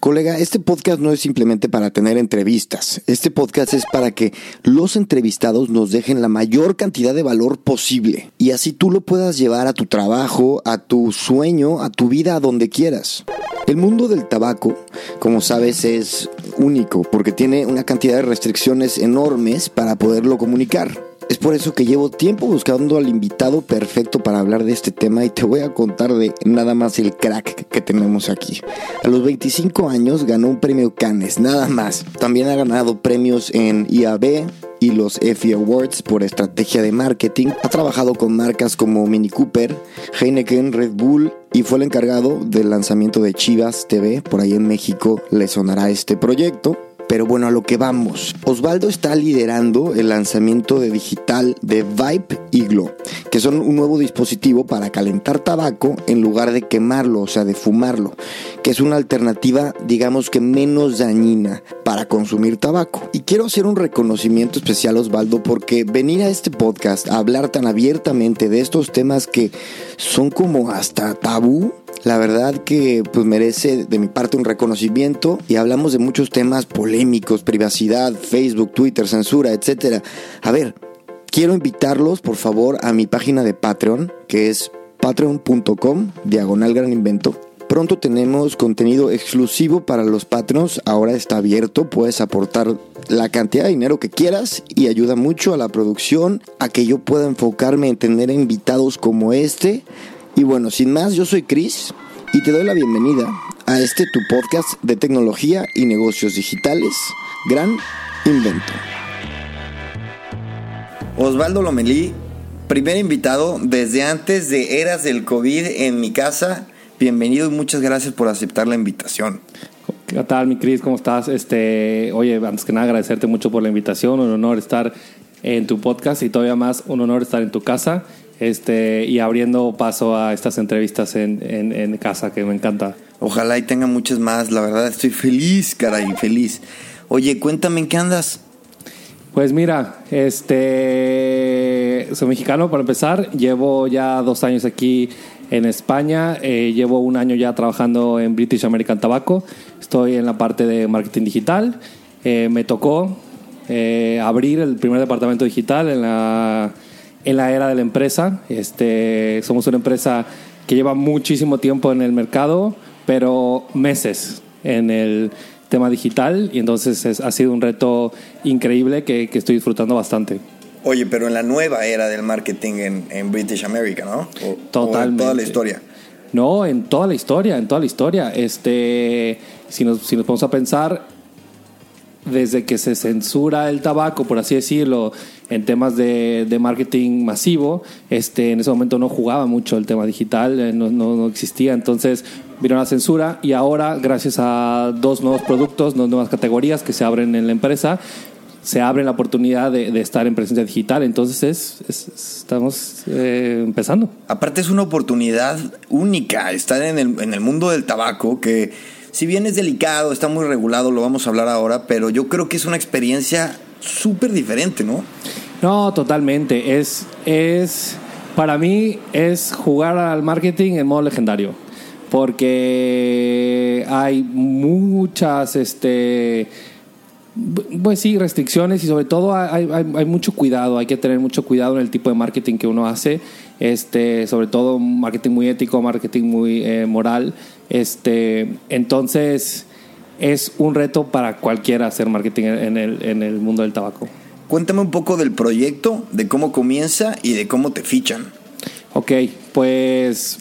Colega, este podcast no es simplemente para tener entrevistas. Este podcast es para que los entrevistados nos dejen la mayor cantidad de valor posible y así tú lo puedas llevar a tu trabajo, a tu sueño, a tu vida, a donde quieras. El mundo del tabaco, como sabes, es único porque tiene una cantidad de restricciones enormes para poderlo comunicar. Es por eso que llevo tiempo buscando al invitado perfecto para hablar de este tema y te voy a contar de nada más el crack que tenemos aquí. A los 25 años ganó un premio Cannes, nada más. También ha ganado premios en IAB, y los EFI Awards por estrategia de marketing. Ha trabajado con marcas como Mini Cooper, Heineken, Red Bull y fue el encargado del lanzamiento de Chivas TV. Por ahí en México le sonará este proyecto. Pero bueno, a lo que vamos. Osvaldo está liderando el lanzamiento de digital de Vibe y Glow, que son un nuevo dispositivo para calentar tabaco en lugar de quemarlo, o sea, de fumarlo, que es una alternativa, digamos que menos dañina para consumir tabaco. Y quiero hacer un reconocimiento especial, Osvaldo, porque venir a este podcast a hablar tan abiertamente de estos temas que son como hasta tabú, la verdad que pues merece de mi parte un reconocimiento y hablamos de muchos temas polémicos, privacidad, Facebook, Twitter, censura, etcétera. A ver, quiero invitarlos por favor a mi página de Patreon, que es patreon.com diagonal gran invento. Pronto tenemos contenido exclusivo para los patrons, ahora está abierto, puedes aportar la cantidad de dinero que quieras y ayuda mucho a la producción, a que yo pueda enfocarme en tener invitados como este y bueno, sin más, yo soy Chris y te doy la bienvenida a este tu podcast de tecnología y negocios digitales, Gran Invento. Osvaldo Lomelí, primer invitado desde antes de eras del COVID en mi casa. Bienvenido y muchas gracias por aceptar la invitación. ¿Qué tal, mi Cris? ¿Cómo estás? Este, oye, antes que nada agradecerte mucho por la invitación, un honor estar en tu podcast y todavía más un honor estar en tu casa este, y abriendo paso a estas entrevistas en, en, casa, que me encanta. Ojalá y tenga muchas más, la verdad estoy feliz, caray, feliz. Oye, cuéntame en qué andas. Pues mira, este soy mexicano para empezar, llevo ya dos años aquí en España, eh, llevo un año ya trabajando en British American Tobacco, estoy en la parte de marketing digital, eh, me tocó eh, abrir el primer departamento digital en la en la era de la empresa. Este, somos una empresa que lleva muchísimo tiempo en el mercado, pero meses en el tema digital y entonces ha sido un reto increíble que, estoy disfrutando bastante. Oye, pero en la nueva era del marketing en, British America, ¿no? Totalmente. en toda la historia. No, en toda la historia, en toda la historia. Este, si nos, si nos ponemos a pensar, desde que se censura el tabaco, por así decirlo, en temas de, marketing masivo, este, en ese momento no jugaba mucho el tema digital, eh, no, no, existía. Entonces vino la censura y ahora, gracias a dos nuevos productos, dos nuevas categorías que se abren en la empresa, se abre la oportunidad de, estar en presencia digital. Entonces es, estamos eh, empezando. Aparte es una oportunidad única estar en el, en el mundo del tabaco que si bien es delicado, está muy regulado, lo vamos a hablar ahora, pero yo creo que es una experiencia súper diferente, ¿no? No, totalmente. Es, es, para mí es jugar al marketing en modo legendario. Porque hay muchas, este, pues sí, restricciones y sobre todo hay, hay, mucho cuidado, hay que tener mucho cuidado en el tipo de marketing que uno hace, este, sobre todo marketing muy ético, marketing muy eh, moral. Este, entonces es un reto para cualquiera hacer marketing en el, en el mundo del tabaco. Cuéntame un poco del proyecto, de cómo comienza y de cómo te fichan. Ok, pues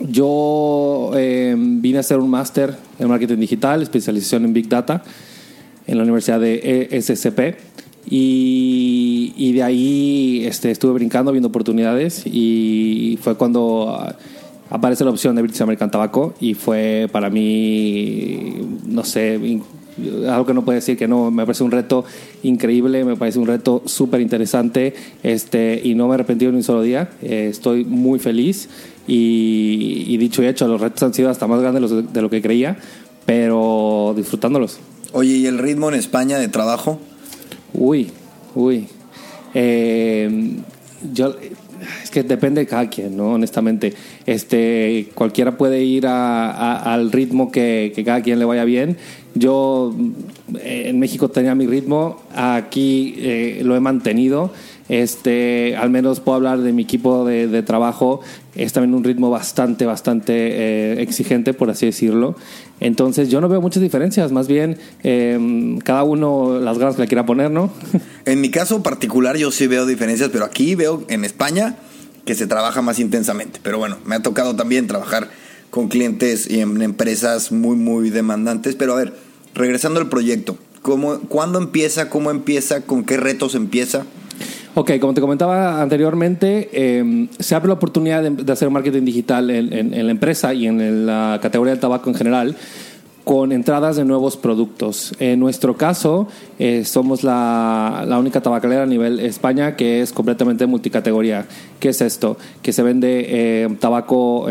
yo em, vine a hacer un máster en marketing digital, especialización en Big Data en la Universidad de ESCP. Y, y de ahí este, estuve brincando, viendo oportunidades y fue cuando aparece la opción de British American Tobacco y fue para mí, no sé, algo que no puedo decir que no, me parece un reto increíble, me parece un reto súper interesante este, y no me he arrepentido ni un solo día, eh, estoy muy feliz y, dicho y hecho, los retos han sido hasta más grandes de lo que creía, pero disfrutándolos. Oye, ¿y el ritmo en España de trabajo? Uy, uy. Eh, yo es que depende de cada quien, ¿no? Honestamente, este, cualquiera puede ir al ritmo que, cada quien le vaya bien. Yo eh, en México tenía mi ritmo, aquí eh, lo he mantenido. Este, al menos puedo hablar de mi equipo de, trabajo. Es también un ritmo bastante, bastante eh, exigente, por así decirlo. Entonces yo no veo muchas diferencias, más bien em, cada uno las ganas que le quiera poner, ¿no? En mi caso particular yo sí veo diferencias, pero aquí veo en España que se trabaja más intensamente. Pero bueno, me ha tocado también trabajar con clientes y en empresas muy, muy demandantes. Pero a ver, regresando al proyecto, ¿cómo, ¿cuándo empieza? ¿Cómo empieza? ¿Con qué retos empieza? Ok, como te comentaba anteriormente, em, se abre la oportunidad de, hacer marketing digital en, la empresa y en la categoría del tabaco en general con entradas de nuevos productos. En nuestro caso, eh, somos la, única tabacalera a nivel España que es completamente multicategoría. ¿Qué es esto? Que se vende eh, tabaco,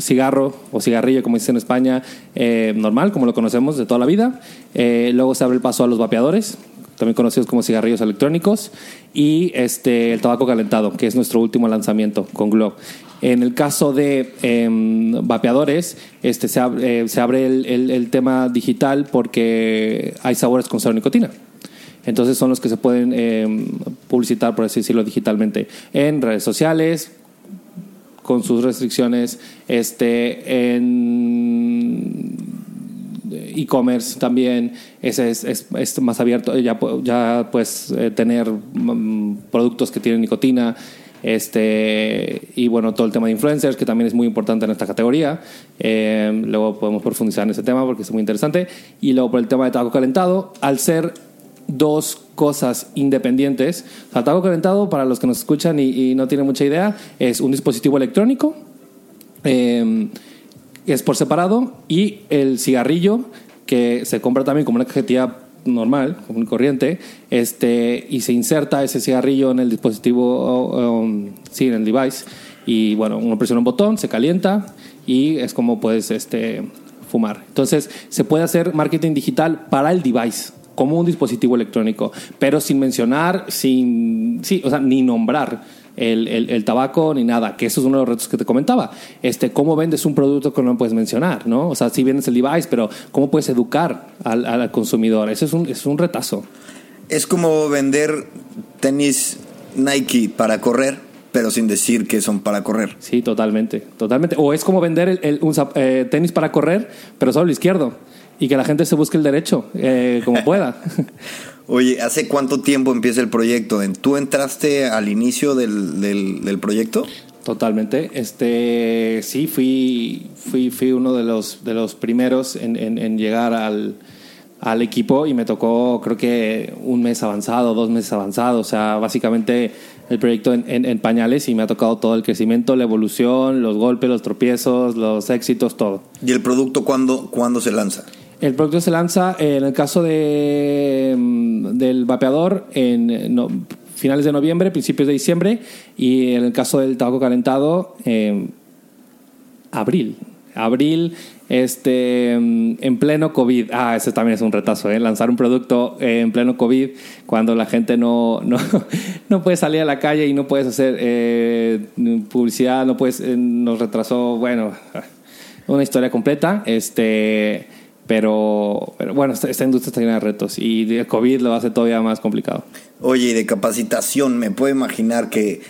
cigarro o cigarrillo, como dice en España, eh, normal, como lo conocemos de toda la vida. luego se abre el paso a los vapeadores, también conocidos como cigarrillos electrónicos, y este, el tabaco calentado, que es nuestro último lanzamiento con Glow. En el caso de em, vapeadores, este, se, abre, eh, se abre el, el, tema digital porque hay sabores con cero nicotina. Entonces son los que se pueden em, publicitar, por así decirlo, digitalmente en redes sociales, con sus restricciones, este, en e-commerce también, ese es, es, más abierto, ya, ya puedes eh, tener mm, productos que tienen nicotina, este, y bueno, todo el tema de influencers, que también es muy importante en esta categoría. Eh, luego podemos profundizar en ese tema porque es muy interesante. Y luego por el tema de tabaco calentado, al ser dos cosas independientes, el tabaco calentado, para los que nos escuchan y, no tienen mucha idea, es un dispositivo electrónico. Eh, es por separado y el cigarrillo que se compra también como una cajetilla normal, como un corriente, este, y se inserta ese cigarrillo en el dispositivo, um, sí, en el device, y bueno, uno presiona un botón, se calienta y es como puedes este, fumar. Entonces, se puede hacer marketing digital para el device como un dispositivo electrónico, pero sin mencionar, sin, sí, o sea, ni nombrar el, el, tabaco ni nada, que eso es uno de los retos que te comentaba. Este, ¿Cómo vendes un producto que no puedes mencionar? ¿no? O sea, si vendes el device, pero ¿cómo puedes educar al, al consumidor? Eso es un, es un retazo. Es como vender tenis Nike para correr, pero sin decir que son para correr. Sí, totalmente, totalmente. O es como vender el, un, eh, tenis para correr, pero solo el izquierdo. Y que la gente se busque el derecho, eh, como pueda. Oye, ¿hace cuánto tiempo empieza el proyecto? ¿Tú entraste al inicio del, del, proyecto? Totalmente. Este, sí, fui, fui, fui uno de los, de los primeros en, en, llegar al, al, equipo y me tocó, creo que un mes avanzado, dos meses avanzado. O sea, básicamente el proyecto en, en, pañales y me ha tocado todo el crecimiento, la evolución, los golpes, los tropiezos, los éxitos, todo. ¿Y el producto cuándo, cuándo se lanza? El producto se lanza eh, en el caso de, mm, del vapeador en finales de noviembre, principios de diciembre, y en el caso del tabaco calentado, eh, abril. Abril, este, mm, en pleno COVID. Ah, ese también es un retazo, ¿eh? Lanzar un producto en pleno COVID cuando la gente no, no, no puede salir a la calle y no puedes hacer eh, publicidad, no puedes, nos retrasó, bueno, una historia completa. Este pero, pero bueno, esta, industria está llena de retos y el COVID lo hace todavía más complicado. Oye, y de capacitación, me puedo imaginar que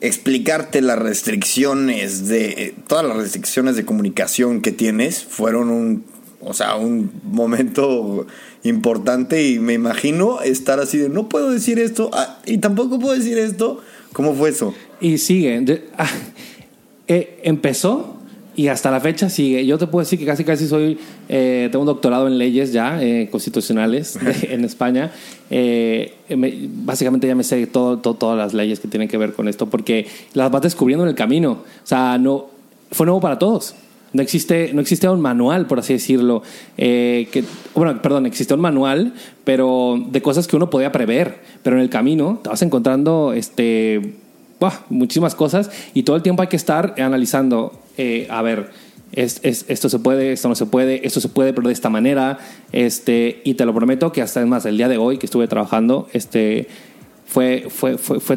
explicarte las restricciones de todas las restricciones de comunicación que tienes fueron un o sea un momento importante y me imagino estar así de no puedo decir esto ah, y tampoco puedo decir esto cómo fue eso y sigue ah, eh, empezó y hasta la fecha sigue. Yo te puedo decir que casi casi soy, eh, tengo un doctorado en leyes ya eh, constitucionales en España. Eh, básicamente ya me sé todo, todas las leyes que tienen que ver con esto porque las vas descubriendo en el camino. O sea, no, fue nuevo para todos. No existe, no existe un manual, por así decirlo. Eh, que, bueno, perdón, existe un manual, pero de cosas que uno podía prever. Pero en el camino te vas encontrando este, muchísimas cosas y todo el tiempo hay que estar analizando, eh, a ver, es, esto se puede, esto no se puede, esto se puede, pero de esta manera. Este, y te lo prometo que hasta es más, el día de hoy que estuve trabajando, este, fue, fue, fue, fue,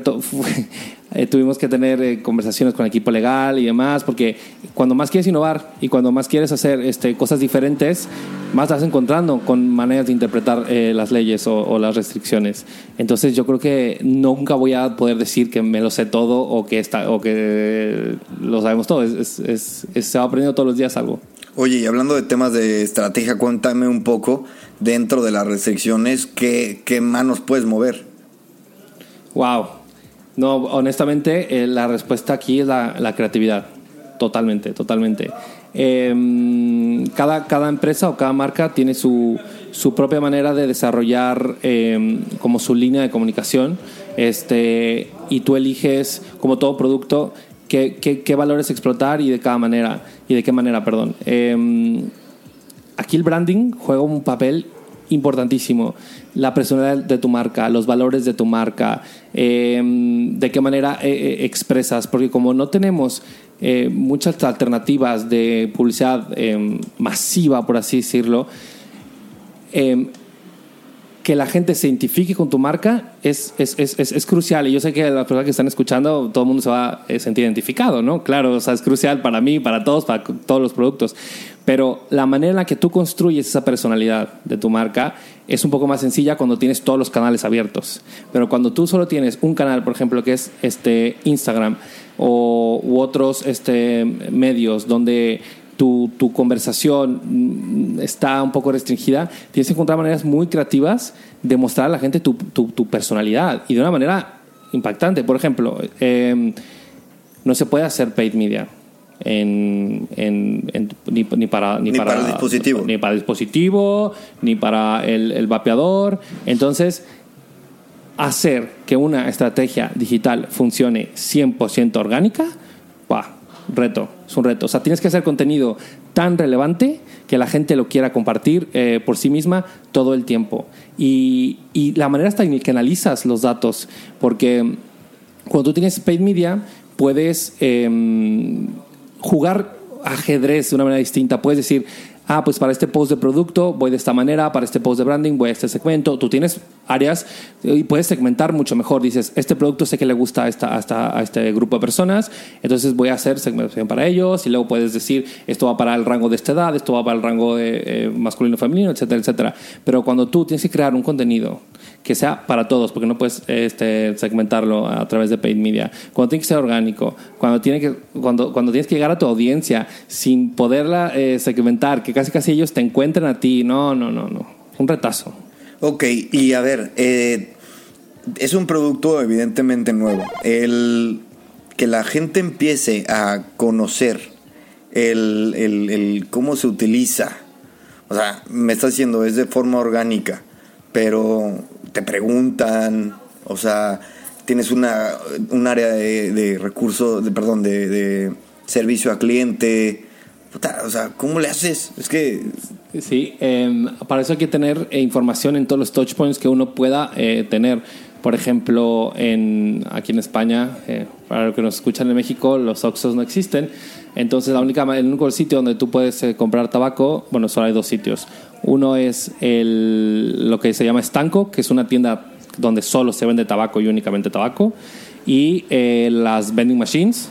eh, tuvimos que tener eh, conversaciones con el equipo legal y demás, porque cuando más quieres innovar y cuando más quieres hacer este, cosas diferentes, más estás encontrando con maneras de interpretar eh, las leyes o, las restricciones. Entonces yo creo que nunca voy a poder decir que me lo sé todo o que, está, o que lo sabemos todo. Es, es, se va aprendiendo todos los días algo. Oye, y hablando de temas de estrategia, cuéntame un poco dentro de las restricciones, ¿qué, qué manos puedes mover? Wow. No, honestamente, eh, la respuesta aquí es la, creatividad. Totalmente, totalmente. Em, cada, cada empresa o cada marca tiene su, su propia manera de desarrollar em, como su línea de comunicación este, y tú eliges, como todo producto, qué, qué, qué valores explotar y de cada manera, y de qué manera, perdón. Em, aquí el branding juega un papel importantísimo. La personalidad de tu marca, los valores de tu marca, em, de qué manera eh, eh, expresas, porque como no tenemos eh, muchas alternativas de publicidad em, masiva, por así decirlo, em, que la gente se identifique con tu marca es, es, es, es, crucial. Y yo sé que las personas que están escuchando, todo el mundo se va a sentir identificado, ¿no? Claro, o sea, es crucial para mí, para todos, para todos los productos. Pero la manera en la que tú construyes esa personalidad de tu marca es un poco más sencilla cuando tienes todos los canales abiertos. Pero cuando tú solo tienes un canal, por ejemplo, que es este Instagram o, u otros este, medios donde tu, tu, conversación está un poco restringida, tienes que encontrar maneras muy creativas de mostrar a la gente tu, tu, tu personalidad y de una manera impactante. Por ejemplo, eh, no se puede hacer paid media en, en, ni, para ni, para, el dispositivo ni para el dispositivo ni para el, el vapeador entonces hacer que una estrategia digital funcione 100% orgánica reto es un reto o sea tienes que hacer contenido tan relevante que la gente lo quiera compartir eh, por sí misma todo el tiempo y, y la manera hasta en que analizas los datos porque cuando tú tienes paid media puedes eh, jugar ajedrez de una manera distinta. Puedes decir, ah, pues para este post de producto voy de esta manera, para este post de branding voy a este segmento. Tú tienes áreas y puedes segmentar mucho mejor. Dices, este producto sé que le gusta a, a, este grupo de personas, entonces voy a hacer segmentación para ellos y luego puedes decir, esto va para el rango de esta edad, esto va para el rango de eh, masculino, femenino, etcétera, etcétera. Pero cuando tú tienes que crear un contenido que sea para todos, porque no puedes este, segmentarlo a través de paid media. Cuando tiene que ser orgánico, cuando, tiene que, cuando, cuando tienes que llegar a tu audiencia sin poderla eh, segmentar, que casi casi ellos te encuentren a ti, no, no, no, no. Un retazo. Ok, y a ver, eh, es un producto evidentemente nuevo. El que la gente empiece a conocer el, el, el cómo se utiliza. O sea, me está diciendo, es de forma orgánica, pero te preguntan, o sea, tienes una, un área de, de recursos, de, perdón, de, servicio a cliente. o sea, ¿cómo le haces? Es que... Sí, eh, para eso hay que tener eh, información en todos los touch points que uno pueda eh, tener. Por ejemplo, en, aquí en España, eh, para los que nos escuchan en México, los Oxos no existen. Entonces, la única, el único sitio donde tú puedes comprar tabaco, bueno, solo hay dos sitios. Uno es el, lo que se llama Estanco, que es una tienda donde solo se vende tabaco y únicamente tabaco. Y eh, las vending machines,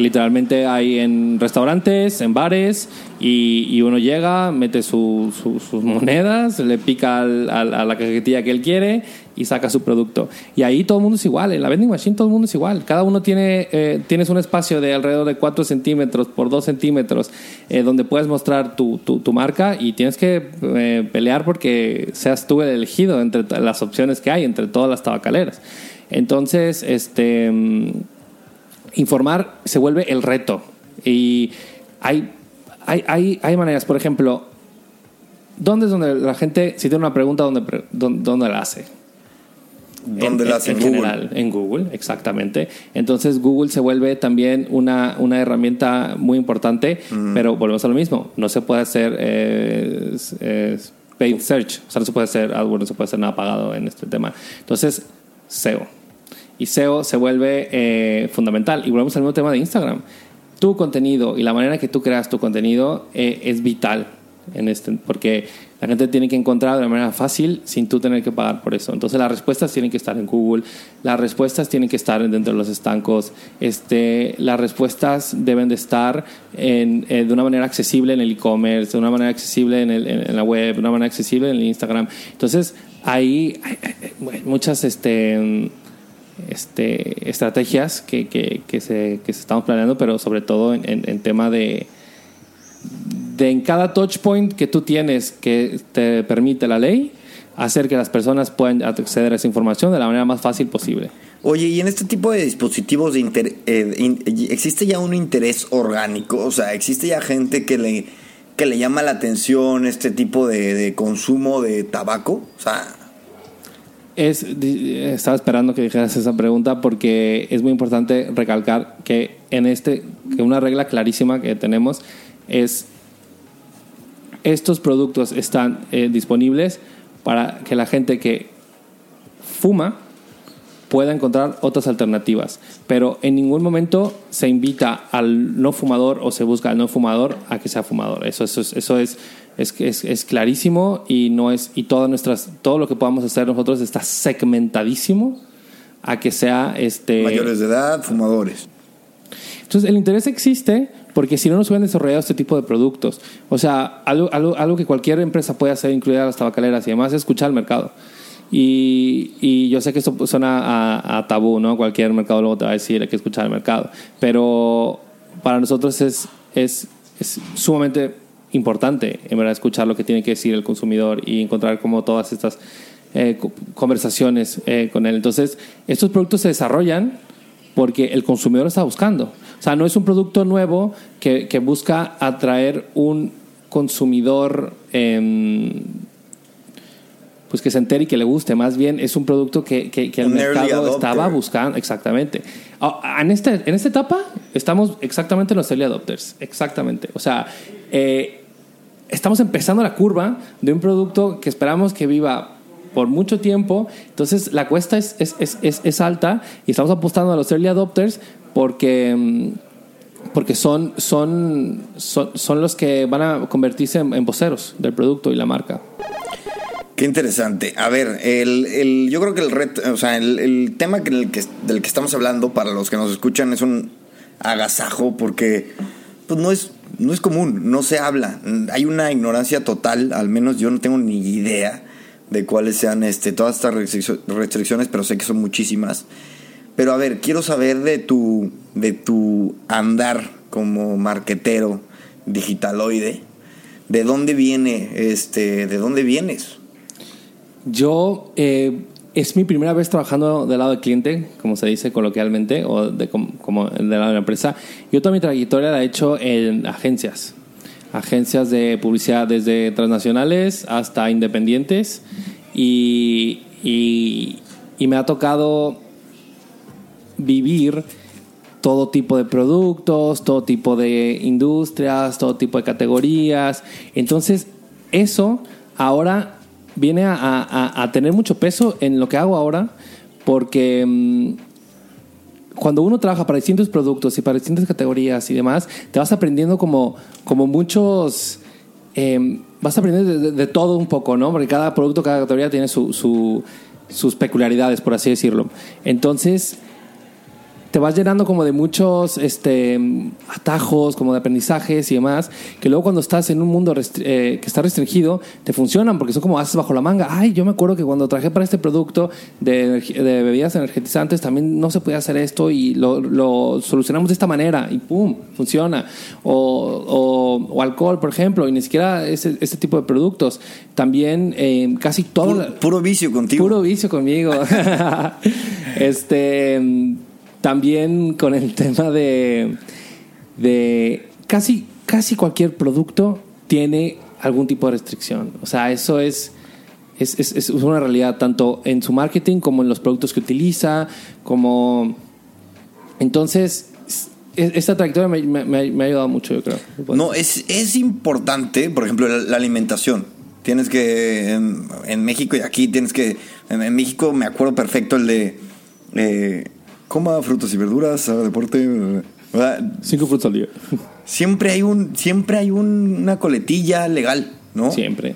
que literalmente hay en restaurantes, en bares, y, uno llega, mete sus monedas, le pica a la cajetilla que él quiere y saca su producto. Y ahí todo el mundo es igual, en la vending machine todo el mundo es igual. Cada uno tiene, eh, tienes un espacio de alrededor de 4 centímetros por 2 centímetros eh, donde puedes mostrar tu, tu, marca y tienes que eh, pelear porque seas tú el elegido entre las opciones que hay, entre todas las tabacaleras. Entonces, este mm, informar se vuelve el reto. Y hay, hay, hay, hay maneras, por ejemplo, ¿dónde es donde la gente, si tiene una pregunta, dónde, dónde, la hace? ¿Dónde en, las en en Google? general, en Google, exactamente. Entonces Google se vuelve también una, una herramienta muy importante, pero volvemos a lo mismo, no se puede hacer eh, es- es paid search, o sea, no se puede hacer AdWords, no se puede hacer nada pagado en este tema. Entonces, SEO. Y SEO se vuelve eh, fundamental. Y volvemos al mismo tema de Instagram. Tu contenido y la manera que tú creas tu contenido eh, es vital en este, porque la gente tiene que encontrar de una manera fácil sin tú tener que pagar por eso. Entonces las respuestas tienen que estar en Google, las respuestas tienen que estar dentro de los estancos, este, las respuestas deben de estar en, eh, de una manera accesible en el e-commerce, de una manera accesible en, el- en- en la web, de una manera accesible en el Instagram. Entonces ahí hay, hay- hay, muchas este, este, estrategias que, que, que se, que se estamos planeando, pero sobre todo en, en- tema de, de en cada touch point que tú tienes que te permite la ley, hacer que las personas puedan acceder a esa información de la manera más fácil posible. Oye, y en este tipo de dispositivos de inter- eh, existe ya un interés orgánico, o sea, existe ya gente que le que le llama la atención este tipo de, de consumo de tabaco, o sea, Es, estaba esperando que dijeras esa pregunta porque es muy importante recalcar que en este, que una regla clarísima que tenemos es estos productos están eh, disponibles para que la gente que fuma pueda encontrar otras alternativas. Pero en ningún momento se invita al no fumador o se busca al no fumador a que sea fumador. Eso, eso, es, eso es, es, es, es clarísimo y no es y todas nuestras todo lo que podamos hacer nosotros está segmentadísimo a que sea este mayores de edad, fumadores. entonces, el interés existe porque si no, no se hubieran desarrollado este tipo de productos. O sea, algo, algo, algo que cualquier empresa puede hacer, incluida las tabacaleras y demás, es escuchar al mercado. Y, y yo sé que esto suena a, a tabú, ¿no? Cualquier mercado luego te va a decir hay que escuchar al mercado. Pero para nosotros es, es, es sumamente importante, en verdad, escuchar lo que tiene que decir el consumidor y encontrar como todas estas eh, co- conversaciones eh, con él. Entonces, estos productos se desarrollan porque el consumidor está buscando. O sea, no es un producto nuevo que, que busca atraer un consumidor em, pues que se entere y que le guste. Más bien es un producto que, que- que el mercado estaba buscando. Exactamente. Ah, En, este, en esta etapa estamos exactamente en los early adopters. Exactamente. O sea, eh, estamos empezando la curva de un producto que esperamos que viva por mucho tiempo. Entonces la cuesta es, es, es, es- alta y estamos apostando a los early adopters porque, mm, porque son, son, son, los que van a convertirse en, en voceros del producto y la marca. Qué interesante. A ver, el, el- yo creo que el reto, o sea, el, el tema que, del que estamos hablando para los que nos escuchan es un agasajo porque pues no es, no es común, no se habla. Hay una ignorancia total, al menos yo no tengo ni idea de cuáles sean este, todas estas restriccio- restricciones, pero sé que son muchísimas. Pero a ver, quiero saber de tu, de tu andar como marquetero digitaloide. ¿De dónde viene este, de dónde vienes? Yo eh, es mi primera vez trabajando del lado del cliente, como se dice coloquialmente, o de, como, como del lado de la empresa. Yo toda mi trayectoria la he hecho en agencias, agencias de publicidad desde transnacionales hasta independientes y, y, y me ha tocado vivir todo tipo de productos, todo tipo de industrias, todo tipo de categorías. Entonces, eso ahora viene a, a- a tener mucho peso en lo que hago ahora, porque mm, cuando uno trabaja para distintos productos y para distintas categorías y demás, te vas aprendiendo como, como muchos... eh, vas aprendiendo de, de- de todo un poco, ¿no? Porque cada producto, cada categoría tiene su- su- sus peculiaridades, por así decirlo. Entonces, te vas llenando como de muchos este, atajos, como de aprendizajes y demás, que luego cuando estás en un mundo eh, que está restringido, te funcionan porque son como haces bajo la manga. Ay, yo me acuerdo que cuando trabajé para este producto de, de bebidas energizantes también no se podía hacer esto y lo, lo solucionamos de esta manera y ¡pum! Funciona. O, o- o alcohol, por ejemplo, y ni siquiera ese, este tipo de productos. También eh, casi todo... Puro, puro vicio contigo. Puro vicio conmigo. este también con el tema de, de casi, casi cualquier producto tiene algún tipo de restricción. O sea, eso es, es, es, una realidad tanto en su marketing como en los productos que utiliza, como... Entonces, es- esta trayectoria me, ha ayudado mucho, yo creo. No, es, es importante, por ejemplo, la, alimentación. Tienes que, en, México y aquí tienes que, en, en México me acuerdo perfecto el de, eh, coma frutas y verduras, haga deporte, ¿verdad? Cinco frutos al día. Siempre hay un, siempre hay un- una coletilla legal, ¿no? Siempre.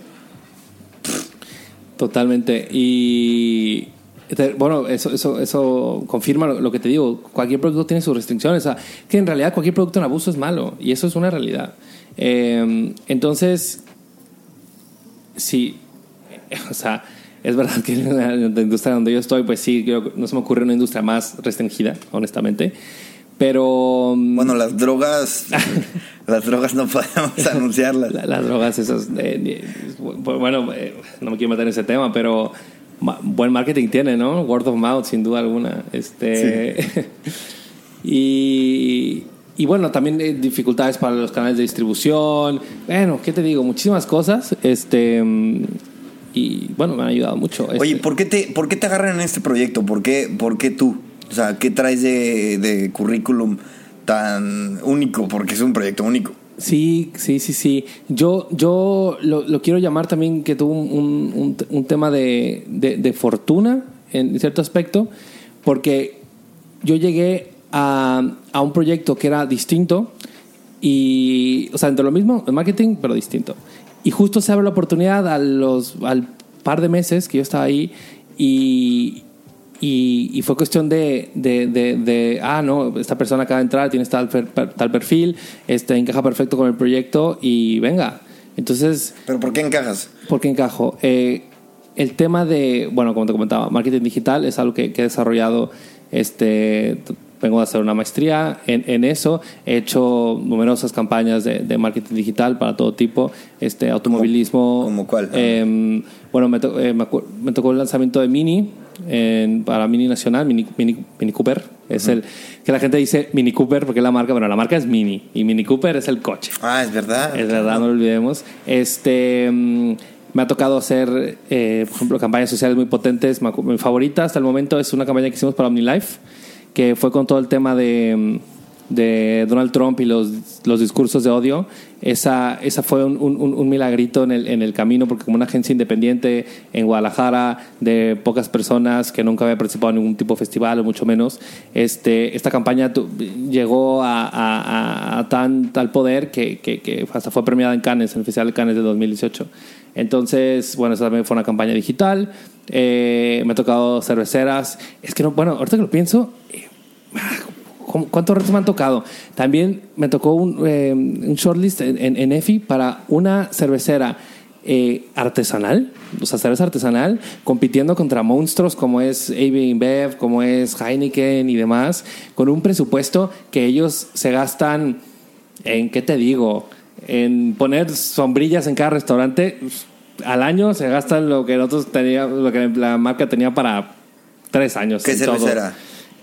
Totalmente. Y te- bueno, eso, eso, eso confirma lo, lo que te digo. Cualquier producto tiene sus restricciones. O sea, que en realidad cualquier producto en abuso es malo. Y eso es una realidad. Eh, entonces, sí. O sea, es verdad que en la, en la industria donde yo estoy, pues sí, que no se me ocurre una industria más restringida, honestamente. Pero. mm, Bueno, las drogas, las drogas no podemos anunciarlas. La- las drogas, esas. eh, bueno, eh, no me quiero meter en ese tema, pero ma- buen marketing tiene, ¿no? Word of mouth, sin duda alguna. Este. y. Y bueno, también eh, dificultades para los canales de distribución. Bueno, ¿qué te digo? Muchísimas cosas. Este. Y bueno, me han ayudado mucho. Oye, Este, ¿por qué te, por qué te agarran en este proyecto? ¿Por qué, por qué tú? O sea, ¿qué traes de, de currículum tan único? Porque es un proyecto único. Sí, sí, sí, sí. Yo, yo lo, lo quiero llamar también que tuvo un, un- un- un tema de, de- de fortuna en cierto aspecto, porque yo llegué a, a un proyecto que era distinto y, o sea, entre lo mismo, el marketing, pero distinto. Y justo se abre la oportunidad a los, al par de meses que yo estaba ahí y, y, y fue cuestión de, de, de- de, ah, no, esta persona acaba de entrar, tiene tal, per- tal perfil, este, encaja perfecto con el proyecto y venga. Entonces, ¿Pero por qué encajas? ¿por qué encajo? Eh, el tema de, bueno, como te comentaba, marketing digital es algo que, que he desarrollado, este, vengo a hacer una maestría en, en eso, he hecho numerosas campañas de, de marketing digital para todo tipo, este, automovilismo. ¿Cómo cuál? Eh, bueno, me, to- eh, me, tocó el lanzamiento de Mini en- para Mini Nacional, Mini, Mini, Mini Cooper. Es el que la gente dice Mini Cooper porque la marca, bueno, la marca es Mini y Mini Cooper es el coche. Ah, es verdad. Es verdad, no lo olvidemos. Este, mm, me ha tocado hacer, eh, por ejemplo, campañas sociales muy potentes. Mi favorita hasta el momento es una campaña que hicimos para OmniLife, que fue con todo el tema de, de Donald Trump y los, los discursos de odio. Esa, esa fue un, un- milagrito en el, en el camino, porque como una agencia independiente en Guadalajara, de pocas personas que nunca había participado en ningún tipo de festival, o mucho menos, este, esta campaña tu- llegó a- a tan tal poder que, que- que hasta fue premiada en Cannes, en el Festival de Cannes de 2018. Entonces, bueno, esa también fue una campaña digital. Eh, me ha tocado cerveceras. Es que no, bueno, ahorita que lo pienso, eh, ¿Cómo- ¿Cuántos retos me han tocado? También me tocó un, eh, shortlist en, en, EFI para una cervecera artesanal, o sea, cerveza artesanal, compitiendo contra monstruos como es AB InBev, como es Heineken y demás, con un presupuesto que ellos se gastan en, ¿qué te digo? En poner sombrillas en cada restaurante. Al año se gastan lo que nosotros teníamos, lo que la marca tenía para tres años. ¿Qué todo. cervecera?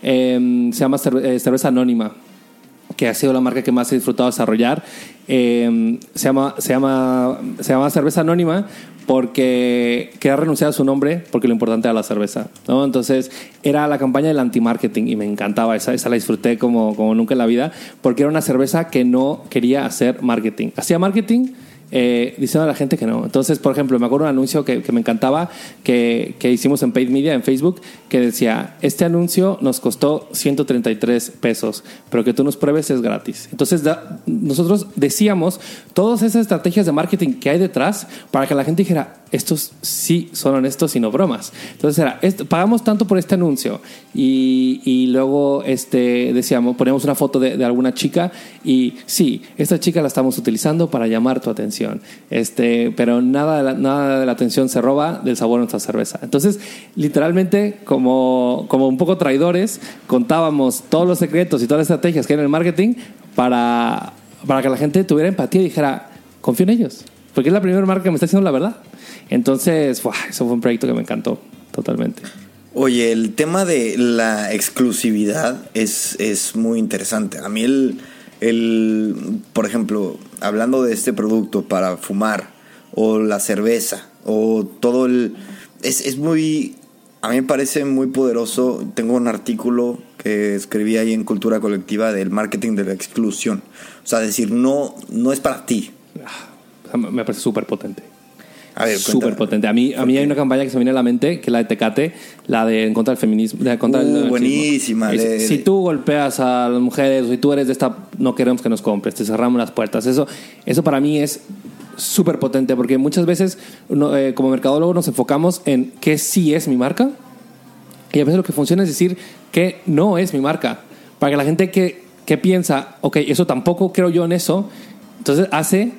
Eh, se llama cerve- eh, Cerveza Anónima, que ha sido la marca que más he disfrutado desarrollar. Eh, se, llama, se, llama, se llama Cerveza Anónima porque quería renunciar a su nombre porque lo importante era la cerveza. ¿no? Entonces era la campaña del anti-marketing y me encantaba. Esa, esa la disfruté como, como nunca en la vida porque era una cerveza que no quería hacer marketing. Hacía marketing eh, diciendo a la gente que no. Entonces, por ejemplo, me acuerdo un anuncio que, que me encantaba que, que hicimos en Paid Media, en Facebook, que decía, este anuncio nos costó 133 pesos, pero que tú nos pruebes es gratis. Entonces, nosotros decíamos todas esas estrategias de marketing que hay detrás para que la gente dijera, estos sí son honestos y no bromas. Entonces era, "Est- pagamos tanto por este anuncio y, y luego este, decíamos, ponemos una foto de, de alguna chica y sí, esta chica la estamos utilizando para llamar tu atención, este, pero nada de, la, nada de la atención se roba del sabor de nuestra cerveza. Entonces, literalmente, como, como un poco traidores, contábamos todos los secretos y todas las estrategias que hay en el marketing para, para que la gente tuviera empatía y dijera, confío en ellos, porque es la primera marca que me está diciendo la verdad. Entonces, ¡buah! eso fue un proyecto que me encantó totalmente. Oye, el tema de la exclusividad es, es muy interesante. A mí el, el, por ejemplo, hablando de este producto para fumar o la cerveza, o todo el... Es, es muy... A mí me parece muy poderoso. Tengo un artículo que escribí ahí en Cultura Colectiva del marketing de la exclusión. O sea, decir, no, no es para ti. Ah, Me parece súper potente. A ver, Súper potente. A mí, a mí hay una campaña que se me viene a la mente, que es la de Tecate, la de en contra del feminismo. De, contra Uh, machismo. buenísima, de- si tú golpeas a las mujeres, si tú eres de esta, no queremos que nos compres, te cerramos las puertas. Eso, eso para mí es súper potente, porque muchas veces uno, eh, como mercadólogo nos enfocamos en qué sí es mi marca, y a veces lo que funciona es decir que no es mi marca. Para que la gente que, que piensa, ok, eso tampoco creo yo en eso, entonces hace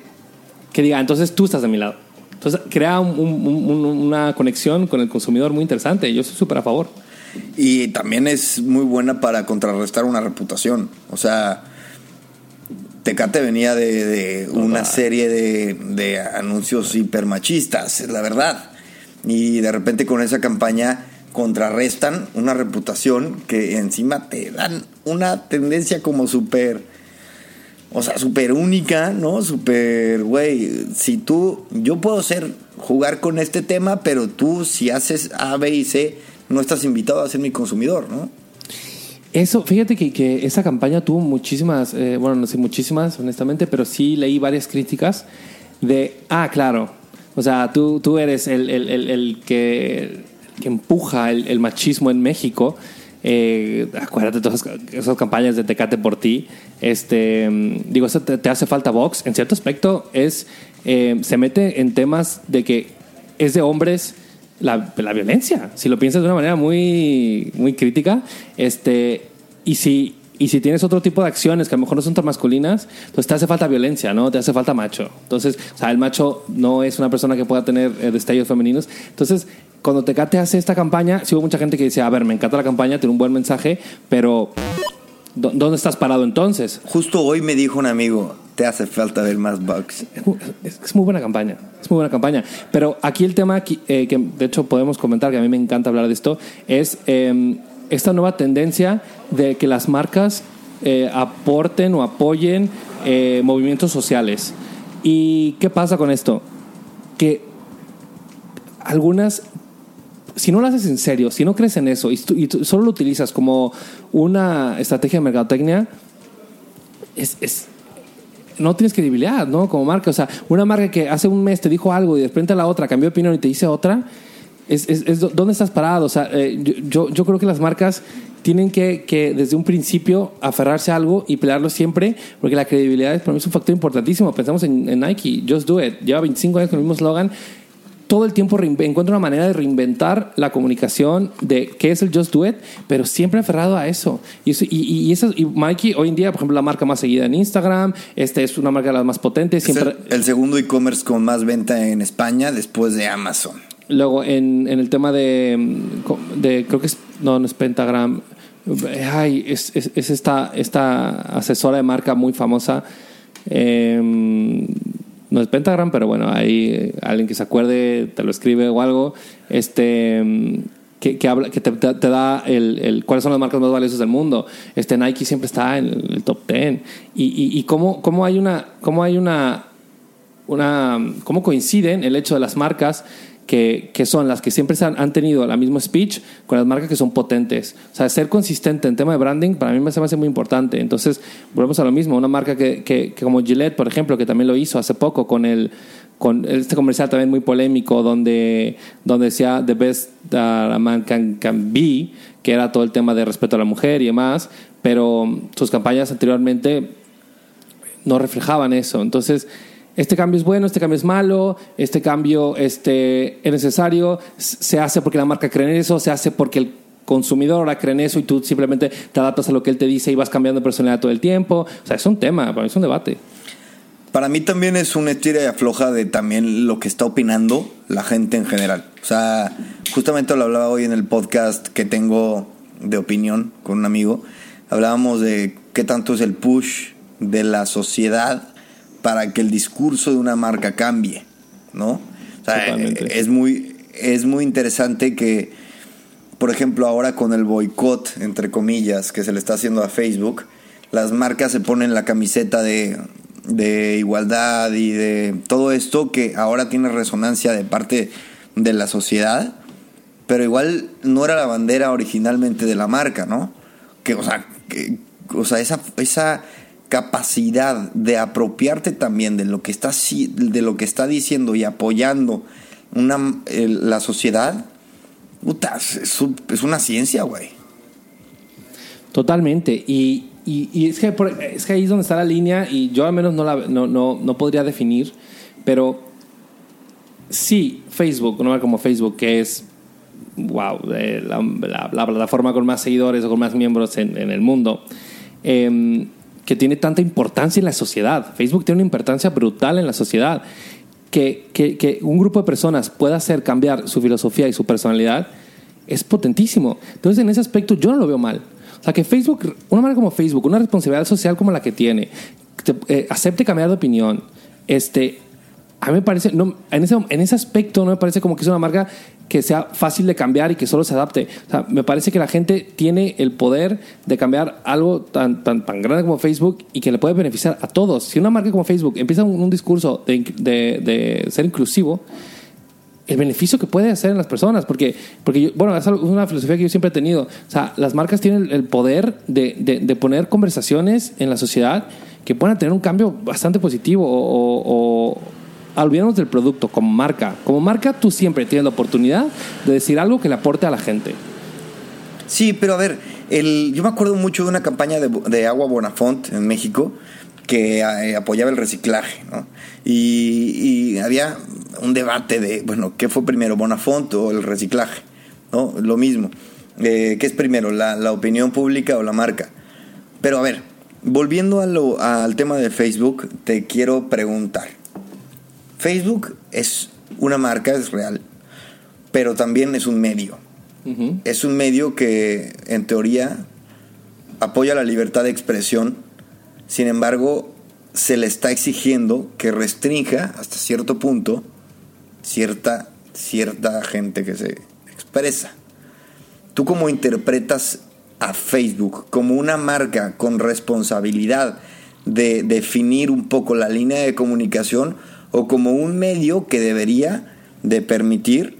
que diga, entonces tú estás de mi lado. Entonces crea un- un- un- una conexión con el consumidor muy interesante. Yo estoy súper a favor. Y también es muy buena para contrarrestar una reputación. O sea, Tecate venía de, de una serie de, de anuncios hipermachistas, es la verdad. Y de repente con esa campaña contrarrestan una reputación que encima te dan una tendencia como súper... O sea, súper única, ¿no? Súper, güey, si tú, yo puedo ser, jugar con este tema, pero tú si haces A, B y C, no estás invitado a ser mi consumidor, ¿no? Eso, fíjate que, que esa campaña tuvo muchísimas, eh, bueno, no sé muchísimas, honestamente, pero sí leí varias críticas de, ah, claro, o sea, tú, tú eres el, el- el- el que, que empuja el, machismo en México. Eh, acuérdate de todas esas, campañas de Tecate por ti. Este, digo, eso te, te hace falta Vox. En cierto aspecto, es eh, se mete en temas de que es de hombres la, la violencia. Si lo piensas de una manera muy, muy crítica, este, y si, y si tienes otro tipo de acciones que a lo mejor no son tan masculinas, pues te hace falta violencia, ¿no? Te hace falta macho. Entonces, o sea, el macho no es una persona que pueda tener eh, destellos femeninos. Entonces, cuando Tecate hace esta campaña, sí hubo mucha gente que dice, a ver, me encanta la campaña, tiene un buen mensaje, pero ¿dó- ¿dónde estás parado entonces? Justo hoy me dijo un amigo, te hace falta ver más bugs. Es muy, es- muy buena campaña, es muy buena campaña. Pero aquí el tema eh, que de hecho podemos comentar, que a mí me encanta hablar de esto, es eh, esta nueva tendencia de que las marcas eh, aporten o apoyen eh, movimientos sociales. ¿Y qué pasa con esto? Que algunas si no lo haces en serio, si no crees en eso y, tú- solo lo utilizas como una estrategia de mercadotecnia, es, es- no tienes credibilidad, ¿no? Como marca. O sea, una marca que hace un mes te dijo algo y de repente la otra cambió de opinión y te dice otra, es, es- es ¿dónde estás parado? O sea, eh, yo, yo, creo que las marcas tienen que, que desde un principio aferrarse a algo y pelearlo siempre, porque la credibilidad es, para mí es un factor importantísimo. Pensamos en, en Nike, Just Do It, lleva 25 años con el mismo eslogan todo el tiempo encuentra una manera de reinventar la comunicación de qué es el Just Do It, pero siempre aferrado a eso. Y, eso- y, y- eso, y Mikey, hoy en día, por ejemplo, la marca más seguida en Instagram, este es una marca de las más potentes. Es Siempre, el, el segundo e-commerce con más venta en España después de Amazon. Luego, en, en el tema de, creo que es, no, no es Pentagram, ay, es, es, es esta, esta asesora de marca muy famosa. eh, no es Pentagram, pero bueno, ahí eh, alguien que se acuerde te lo escribe o algo. Este. mm, Que, que habla, que te, te- da el, el- cuáles son las marcas más valiosas del mundo. Este Nike siempre está en el, el top 10. Y, y, y cómo, cómo hay una, cómo hay una, una cómo coinciden el hecho de las marcas que, que son las que siempre han, han tenido la misma speech con las marcas que son potentes. O sea, ser consistente en tema de branding para mí me hace muy importante. Entonces, volvemos a lo mismo. Una marca que, que, que como Gillette, por ejemplo, que también lo hizo hace poco con el con este comercial también muy polémico donde, donde decía The best a man can, can be, que era todo el tema de respeto a la mujer y demás, pero sus campañas anteriormente no reflejaban eso. Entonces, este cambio es bueno, este cambio es malo, este cambio este, es necesario, se hace porque la marca cree en eso, se hace porque el consumidor ahora cree en eso y tú simplemente te adaptas a lo que él te dice y vas cambiando de personalidad todo el tiempo. O sea, es un tema, para mí es un debate. Para mí también es una estira y afloja de también lo que está opinando la gente en general. O sea, justamente lo hablaba hoy en el podcast que tengo de opinión con un amigo. Hablábamos de qué tanto es el push de la sociedad para que el discurso de una marca cambie, ¿no? O sea, Totalmente. es muy, es muy interesante que, por ejemplo, ahora con el boicot, entre comillas, que se le está haciendo a Facebook, las marcas se ponen la camiseta de de igualdad y de todo esto que ahora tiene resonancia de parte de la sociedad, pero igual no era la bandera originalmente de la marca, ¿no? Que, o sea, que, o sea esa, esa capacidad de apropiarte también de lo que está, de lo que está diciendo y apoyando una, la sociedad, puta, es, una ciencia, güey. Totalmente. Y, y, es, que es que ahí es donde está la línea y yo al menos no, la, no, no, no podría definir, pero sí, Facebook, una como Facebook, que es, wow, la, la, plataforma con más seguidores o con más miembros en, en el mundo, eh, que tiene tanta importancia en la sociedad. Facebook tiene una importancia brutal en la sociedad. Que, que, un grupo de personas pueda hacer cambiar su filosofía y su personalidad es potentísimo. Entonces, en ese aspecto, yo no lo veo mal. O sea, que Facebook, una marca como Facebook, una responsabilidad social como la que tiene, eh, acepte cambiar de opinión, este, a mí me parece, no, en, ese, en ese aspecto no me parece como que es una marca que sea fácil de cambiar y que solo se adapte. O sea, me parece que la gente tiene el poder de cambiar algo tan, tan, tan grande como Facebook y que le puede beneficiar a todos. Si una marca como Facebook empieza un, un discurso de, de, de ser inclusivo, el beneficio que puede hacer en las personas, porque, porque bueno, es una filosofía que yo siempre he tenido. O sea, las marcas tienen el poder de, de, poner conversaciones en la sociedad que puedan tener un cambio bastante positivo o, o, olvidarnos del producto como marca. Como marca tú siempre tienes la oportunidad de decir algo que le aporte a la gente. Sí, pero a ver, yo me acuerdo mucho de una campaña de, de Agua Bonafont en México que eh, apoyaba el reciclaje, ¿no? Y, había un debate de, bueno, ¿qué fue primero, Bonafont o el reciclaje? ¿No? Lo mismo. Eh, ¿Qué es primero, la, opinión pública o la marca? Pero a ver, volviendo al tema de Facebook, te quiero preguntar. Facebook es una marca, es real, pero también es un medio. Es un medio que, en teoría, apoya la libertad de expresión sin embargo, se le está exigiendo que restrinja hasta cierto punto cierta, cierta gente que se expresa. ¿Tú cómo interpretas a Facebook como una marca con responsabilidad de definir un poco la línea de comunicación o como un medio que debería de permitir?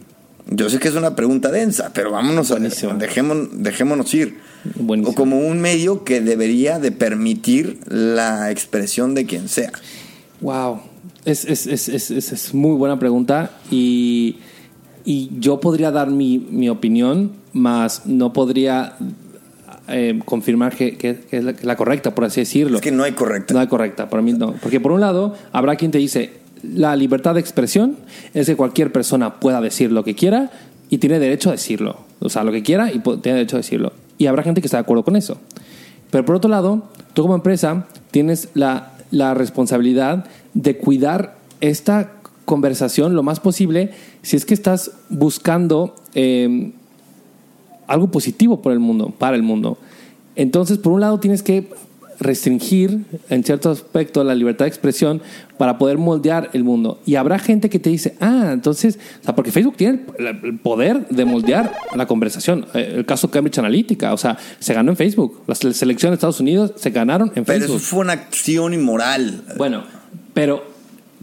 Yo sé que es una pregunta densa, pero vámonos a dejémonos, dejémonos ir o como un medio que debería de permitir la expresión de quien sea. Wow, es, es, es, es muy buena pregunta y, y yo podría dar mi, mi, opinión, más no podría eh, confirmar que, que, es la, la, correcta, por así decirlo. Es que no hay correcta. No hay correcta, para mí no. Porque por un lado, habrá quien te dice, la libertad de expresión es que cualquier persona pueda decir lo que quiera y tiene derecho a decirlo. O sea, lo que quiera y tiene derecho a decirlo. Y habrá gente que está de acuerdo con eso. Pero por otro lado, tú como empresa tienes la, responsabilidad de cuidar esta conversación lo más posible si es que estás buscando eh, algo positivo por el mundo, para el mundo. Entonces, por un lado, tienes que restringir en cierto aspecto la libertad de expresión para poder moldear el mundo. Y habrá gente que te dice, ah, entonces, o sea, porque Facebook tiene el poder de moldear la conversación. Eh, el caso Cambridge Analytica, o sea, se ganó en Facebook. Las selecciones de Estados Unidos se ganaron en Facebook. Pero eso fue una acción inmoral. Bueno, pero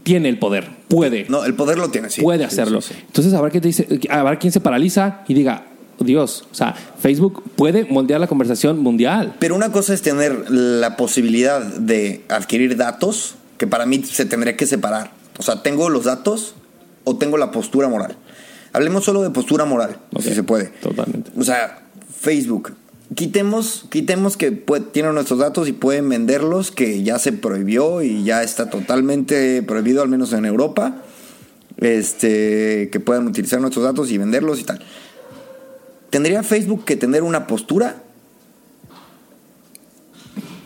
tiene el poder, puede. No, el poder lo tiene, sí. Puede hacerlo. Entonces habrá quien te dice, habrá quien se paraliza y diga, Dios. O sea, Facebook puede moldear la conversación mundial. Pero una cosa es tener la posibilidad de adquirir datos, que para mí se tendría que separar. O sea, tengo los datos o tengo la postura moral. Hablemos solo de postura moral, si se puede. Totalmente. O sea, Facebook. Quitemos, quitemos que tienen nuestros datos y pueden venderlos, que ya se prohibió y ya está totalmente prohibido, al menos en Europa. Este, que puedan utilizar nuestros datos y venderlos y tal. ¿Tendría Facebook que tener una postura?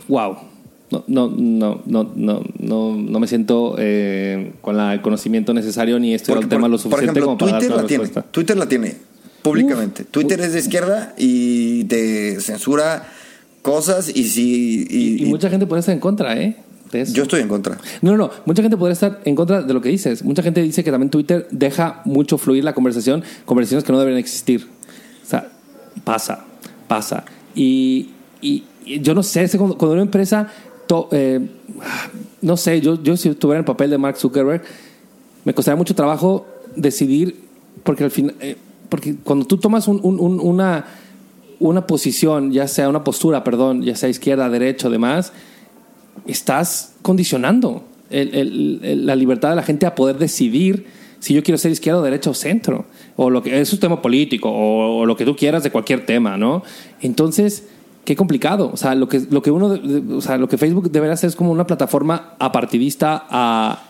Wow. No, no, no, no, no, no, me siento eh, con el conocimiento necesario ni esto el tema lo suficiente por ejemplo, Twitter la tiene. Twitter la tiene públicamente. Twitter es de izquierda y te censura cosas y si y, mucha gente puede estar en contra, ¿eh? Yo estoy en contra. No, no, no. Mucha gente podría estar en contra de lo que dices. Mucha gente dice que también Twitter deja mucho fluir la conversación, conversaciones que no deberían existir. Pasa, pasa. Y, y, yo no sé, cuando, una empresa, eh, no sé, yo, yo si estuviera el papel de Mark Zuckerberg, me costaría mucho trabajo decidir, porque al final, eh, porque cuando tú tomas un- un- un- una, una posición, ya sea una postura, perdón, ya sea izquierda, derecha demás, estás condicionando la libertad de la gente a poder decidir si yo quiero ser izquierda, derecha o centro, o lo que es un tema político, o, lo que tú quieras de cualquier tema, ¿no? Entonces, qué complicado. O sea, lo que, lo que uno, o sea, lo que Facebook debería hacer es como una plataforma apartidista a,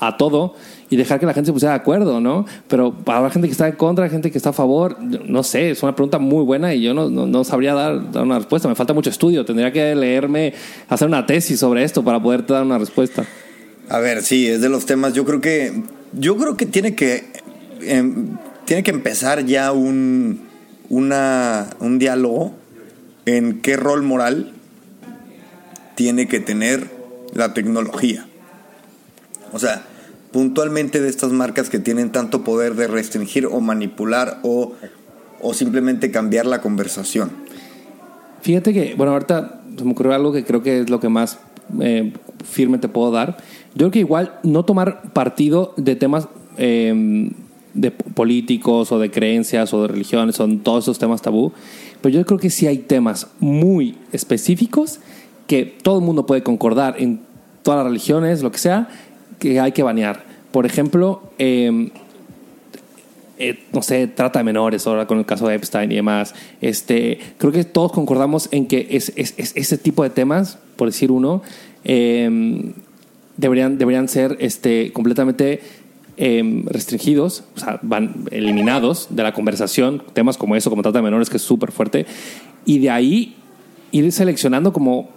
a todo y dejar que la gente se pusiera de acuerdo, ¿no? Pero la gente que está en contra, gente que está a favor, no sé, es una pregunta muy buena y yo no, no, no sabría dar, dar una respuesta. Me falta mucho estudio, tendría que leerme, hacer una tesis sobre esto para poderte dar una respuesta. A ver, sí, es de los temas. Yo creo que. Yo creo que tiene que. em, tiene que empezar ya un. Una, un diálogo en qué rol moral tiene que tener la tecnología. O sea, puntualmente de estas marcas que tienen tanto poder de restringir o manipular o, o simplemente cambiar la conversación. Fíjate que, bueno, ahorita se me ocurrió algo que creo que es lo que más eh, firme te puedo dar. Yo creo que igual no tomar partido de temas eh, de políticos o de creencias o de religiones, son todos esos temas tabú. Pero yo creo que sí hay temas muy específicos que todo el mundo puede concordar en todas las religiones, lo que sea, que hay que banear. Por ejemplo, eh, eh, no sé, trata de menores ahora con el caso de Epstein y demás. Este, creo que todos concordamos en que es, es- es- ese tipo de temas, por decir uno, eh, deberían, deberían ser este, completamente eh, restringidos, o sea, van eliminados de la conversación, temas como eso, como trata de menores, que es súper fuerte, y de ahí ir seleccionando como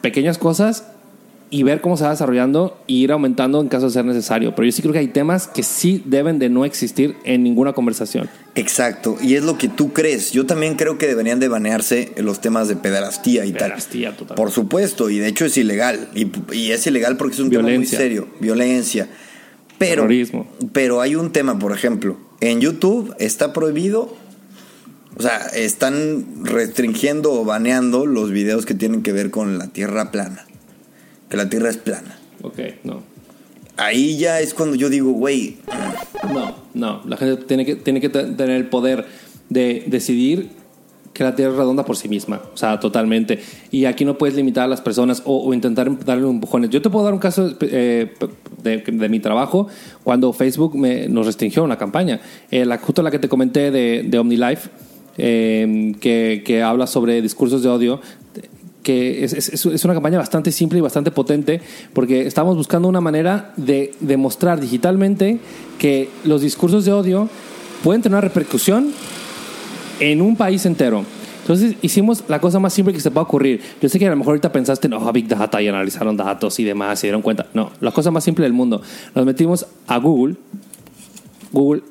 pequeñas cosas y ver cómo se va desarrollando y ir aumentando en caso de ser necesario. Pero yo sí creo que hay temas que sí deben de no existir en ninguna conversación. Exacto, y es lo que tú crees. Yo también creo que deberían de banearse los temas de pederastía y Pederastía, tal. total. Por supuesto, y de hecho es ilegal. Y, y es ilegal porque es un tema muy Violencia. serio. Violencia. Pero, Terrorismo. pero hay un tema, por ejemplo, en YouTube está prohibido, o sea, están restringiendo o baneando los videos que tienen que ver con la tierra plana. Que la tierra es plana. Ok, no. Ahí ya es cuando yo digo, güey, No, no. La gente tiene que, tiene que te- tener el poder de decidir que la Tierra es redonda por sí misma. O sea, totalmente. Y aquí no puedes limitar a las personas o, o intentar darle empujones. Yo te puedo dar un caso eh, de, de mi trabajo cuando Facebook me, nos restringió una campaña. Eh, la, justo la que te comenté de, de OmniLife, eh, que, que habla sobre discursos de odio que es, es- es una campaña bastante simple y bastante potente porque estamos buscando una manera de demostrar digitalmente que los discursos de odio pueden tener una repercusión en un país entero. Entonces hicimos la cosa más simple que se pueda ocurrir. Yo sé que a lo mejor ahorita pensaste, no, Big Data y analizaron datos y demás, se dieron cuenta. No, la cosa más simple del mundo. Nos metimos a Google, Google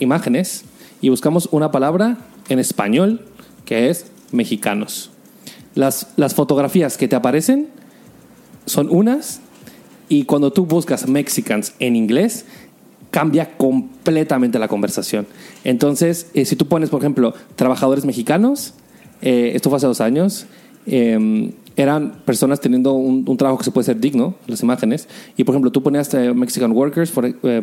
Imágenes, y buscamos una palabra en español que es mexicanos. Las, las fotografías que te aparecen son unas y cuando tú buscas Mexicans en inglés, cambia completamente la conversación. Entonces, eh, si tú pones, por ejemplo, trabajadores mexicanos, eh, esto fue hace dos años, eh, eran personas teniendo un, un trabajo que se puede ser digno, las imágenes, y por ejemplo, tú ponías eh, Mexican workers, for, eh,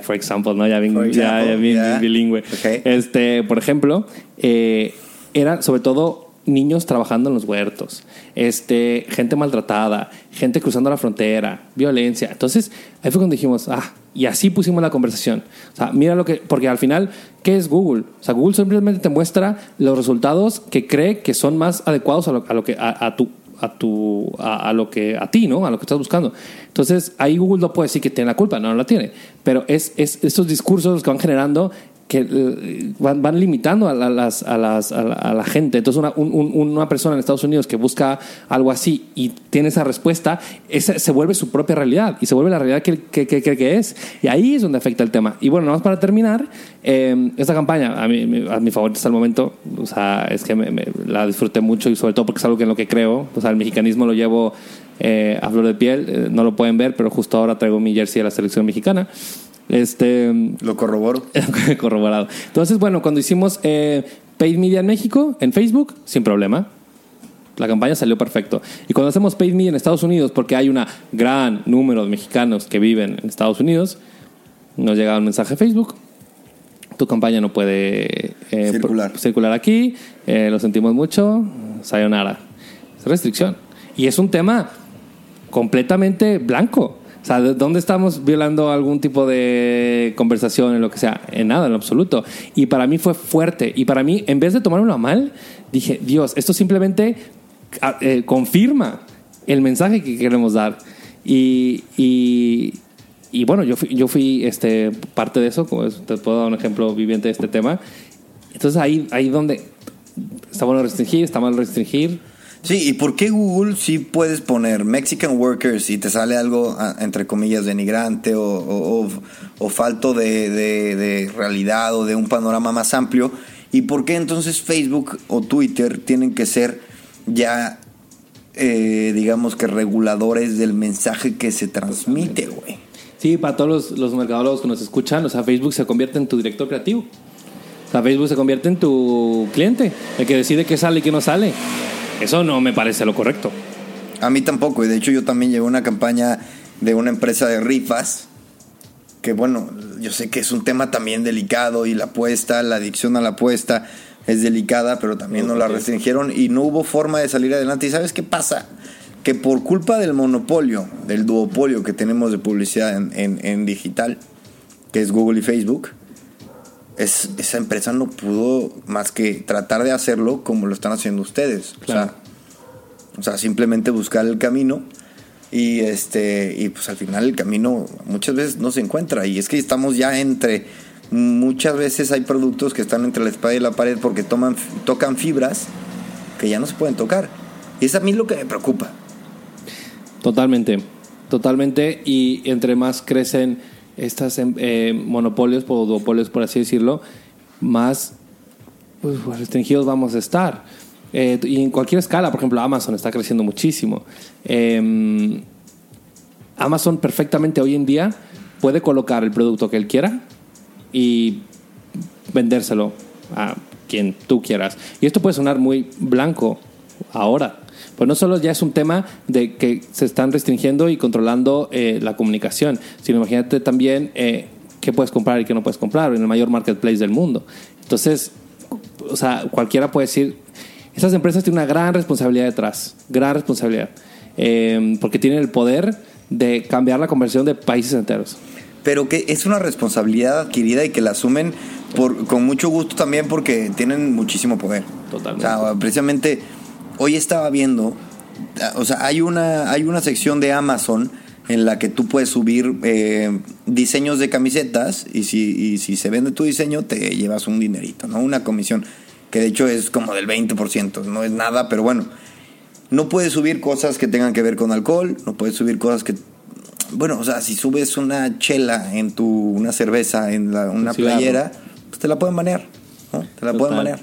for example, ¿no? ya, bien- ya- ya example, bien yeah. bilingüe. Ok. Este, por ejemplo, eh, eran sobre todo niños trabajando en los huertos, este, gente maltratada, gente cruzando la frontera, violencia. Entonces, ahí fue cuando dijimos, ah, y así pusimos la conversación. O sea, mira lo que, porque al final, ¿qué es Google? O sea, Google simplemente te muestra los resultados que cree que son más adecuados a lo, a lo que, a, tu a tu a, a lo que a ti no a lo que estás buscando entonces ahí Google no puede decir que tiene la culpa no, no la tiene pero es, es estos discursos los que van generando que eh, van, van limitando a, la- las, a, las, a, la, gente. Entonces, una, un- un- una persona en Estados Unidos que busca algo así y tiene esa respuesta, esa se vuelve su propia realidad y se vuelve la realidad que que, que, que- es. Y ahí es donde afecta el tema. Y bueno, nada más para terminar, eh, esta campaña, a mí, a mi favorita hasta el momento, o sea, es que me- la disfruté mucho y sobre todo porque es algo que en lo que creo. O sea, el mexicanismo lo llevo eh, a flor de piel, eh, no lo pueden ver, pero justo ahora traigo mi jersey de la selección mexicana. Este, lo corroboro. Corroborado. Entonces, bueno, cuando hicimos eh, Paid Media en México, en Facebook, sin problema. La campaña salió perfecto. Y cuando hacemos paid media en Estados Unidos, porque hay un gran número de mexicanos que viven en Estados Unidos, nos llega un mensaje de Facebook. Tu campaña no puede eh, Circular. circular aquí. eh, lo sentimos mucho. Sayonara. Es restricción. Y es un tema completamente blanco. Sea, ¿de ¿dónde estamos violando algún tipo de conversación en lo que sea? En nada, en absoluto. Y para mí fue fuerte. Y para mí, en vez de tomármelo a mal, dije, Dios, esto simplemente ah, eh, confirma el mensaje que queremos dar. Y, y, bueno, yo fui, yo fui este, parte de eso, como te puedo dar un ejemplo viviente de este tema. Entonces ahí, ahí donde está bueno restringir, está mal restringir. Sí, ¿y por qué Google sí puedes poner Mexican workers y te sale algo, entre comillas, denigrante o, o, falto de, de- de realidad o de un panorama más amplio? ¿Y por qué entonces Facebook o Twitter tienen que ser ya, eh, digamos que reguladores del mensaje que se transmite, güey? Sí, para todos los, los mercadólogos que nos escuchan, o sea, Facebook se convierte en tu director creativo. O sea, Facebook se convierte en tu cliente, el que decide qué sale y qué no sale. Eso no me parece lo correcto. A mí tampoco, y de hecho yo también llevé una campaña de una empresa de rifas, que bueno, yo sé que es un tema también delicado y la apuesta, la adicción a la apuesta es delicada, pero también nos la restringieron y no hubo forma de salir adelante. ¿Y sabes qué pasa? Que por culpa del monopolio, del duopolio que tenemos de publicidad en, en- en digital, que es Google y Facebook, es, esa empresa no pudo más que tratar de hacerlo como lo están haciendo ustedes. Claro. O sea, o sea, simplemente buscar el camino y este y pues al final el camino muchas veces no se encuentra y es que estamos ya entre muchas veces hay productos que están entre la espada y la pared porque toman tocan fibras que ya no se pueden tocar. Y es a mí lo que me preocupa. Totalmente, totalmente. Y entre más crecen estas em, eh, monopolios o duopolios, por así decirlo, más pues, restringidos vamos a estar. Eh, y en cualquier escala, por ejemplo, Amazon está creciendo muchísimo. Eh, Amazon perfectamente hoy en día puede colocar el producto que él quiera y vendérselo a quien tú quieras. Y esto puede sonar muy blanco ahora. Pues no solo ya es un tema de que se están restringiendo y controlando eh, la comunicación, sino imagínate también eh, qué puedes comprar y qué no puedes comprar en el mayor marketplace del mundo. Entonces, o sea, cualquiera puede decir, esas empresas tienen una gran responsabilidad detrás, gran responsabilidad, eh, porque tienen el poder de cambiar la conversión de países enteros. Pero que es una responsabilidad adquirida y que la asumen por, con mucho gusto también porque tienen muchísimo poder. Totalmente. O sea, precisamente hoy estaba viendo, o sea, hay una, hay una sección de Amazon en la que tú puedes subir eh, diseños de camisetas y si, y si se vende tu diseño te llevas un dinerito, ¿no? Una comisión que de hecho es como del 20%, no es nada, pero bueno. No puedes subir cosas que tengan que ver con alcohol, no puedes subir cosas que bueno, o sea, si subes una chela en tu una cerveza en la- una playera, pues te la pueden banear, ¿no? Te la pueden banear.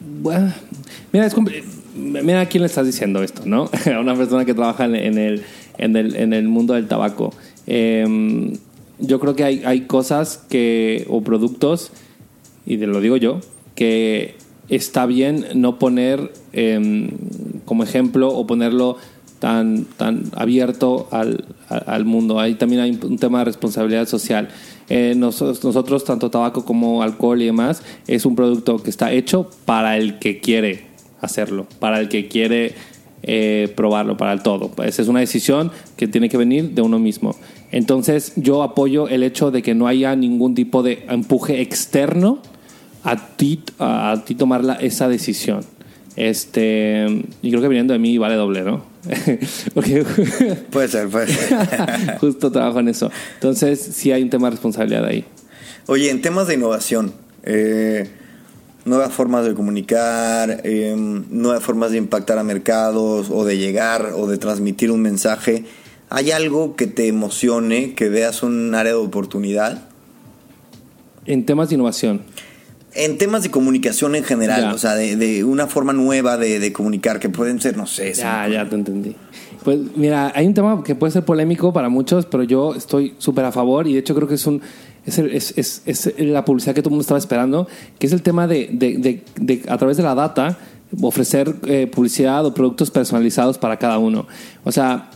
Bueno, mira, es mira a quién le estás diciendo esto, ¿no? a una persona que trabaja en, el, en, el, en el mundo del tabaco. Eh, yo creo que hay, hay cosas que, o productos, y te lo digo yo, que está bien no poner eh, como ejemplo o ponerlo tan, tan abierto al, al mundo. Ahí también hay un tema de responsabilidad social. Eh, nosotros, nosotros, tanto tabaco como alcohol y demás, es un producto que está hecho para el que quiere hacerlo, para el que quiere eh, probarlo, para el todo. Esa es una decisión que tiene que venir de uno mismo. Entonces yo apoyo el hecho de que no haya ningún tipo de empuje externo a ti, a, ti tomar la- esa decisión. Este, y creo que viniendo de mí vale doble, ¿no? Porque Puede ser, puede ser. justo trabajo en eso. Entonces, sí hay un tema de responsabilidad ahí. Oye, en temas de innovación, eh, nuevas formas de comunicar, eh, nuevas formas de impactar a mercados o de llegar o de transmitir un mensaje, ¿hay algo que te emocione, que veas un área de oportunidad? En temas de innovación. En temas de comunicación en general, Ya. o sea, de, de una forma nueva de, de comunicar, que pueden ser, no sé, Ya, ya te entendí. Pues mira, hay un tema que puede ser polémico para muchos, pero yo estoy súper a favor y de hecho creo que es un es, el- es, es- es la publicidad que todo el mundo estaba esperando, que es el tema de, de- de- de, a través de la data ofrecer eh, publicidad o productos personalizados para cada uno. O sea,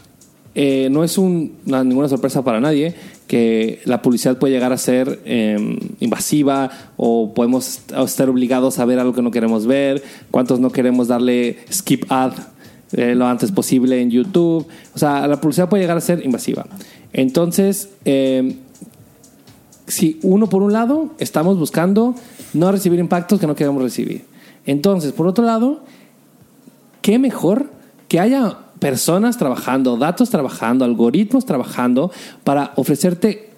eh, no es un, no, ninguna sorpresa para nadie que la publicidad puede llegar a ser eh, invasiva o podemos estar obligados a ver algo que no queremos ver, cuántos no queremos darle skip ad eh, lo antes posible en YouTube. O sea, la publicidad puede llegar a ser invasiva. Entonces, eh, si uno por un lado estamos buscando no recibir impactos que no queremos recibir. Entonces, por otro lado, qué mejor que haya personas trabajando, datos trabajando, algoritmos trabajando para ofrecerte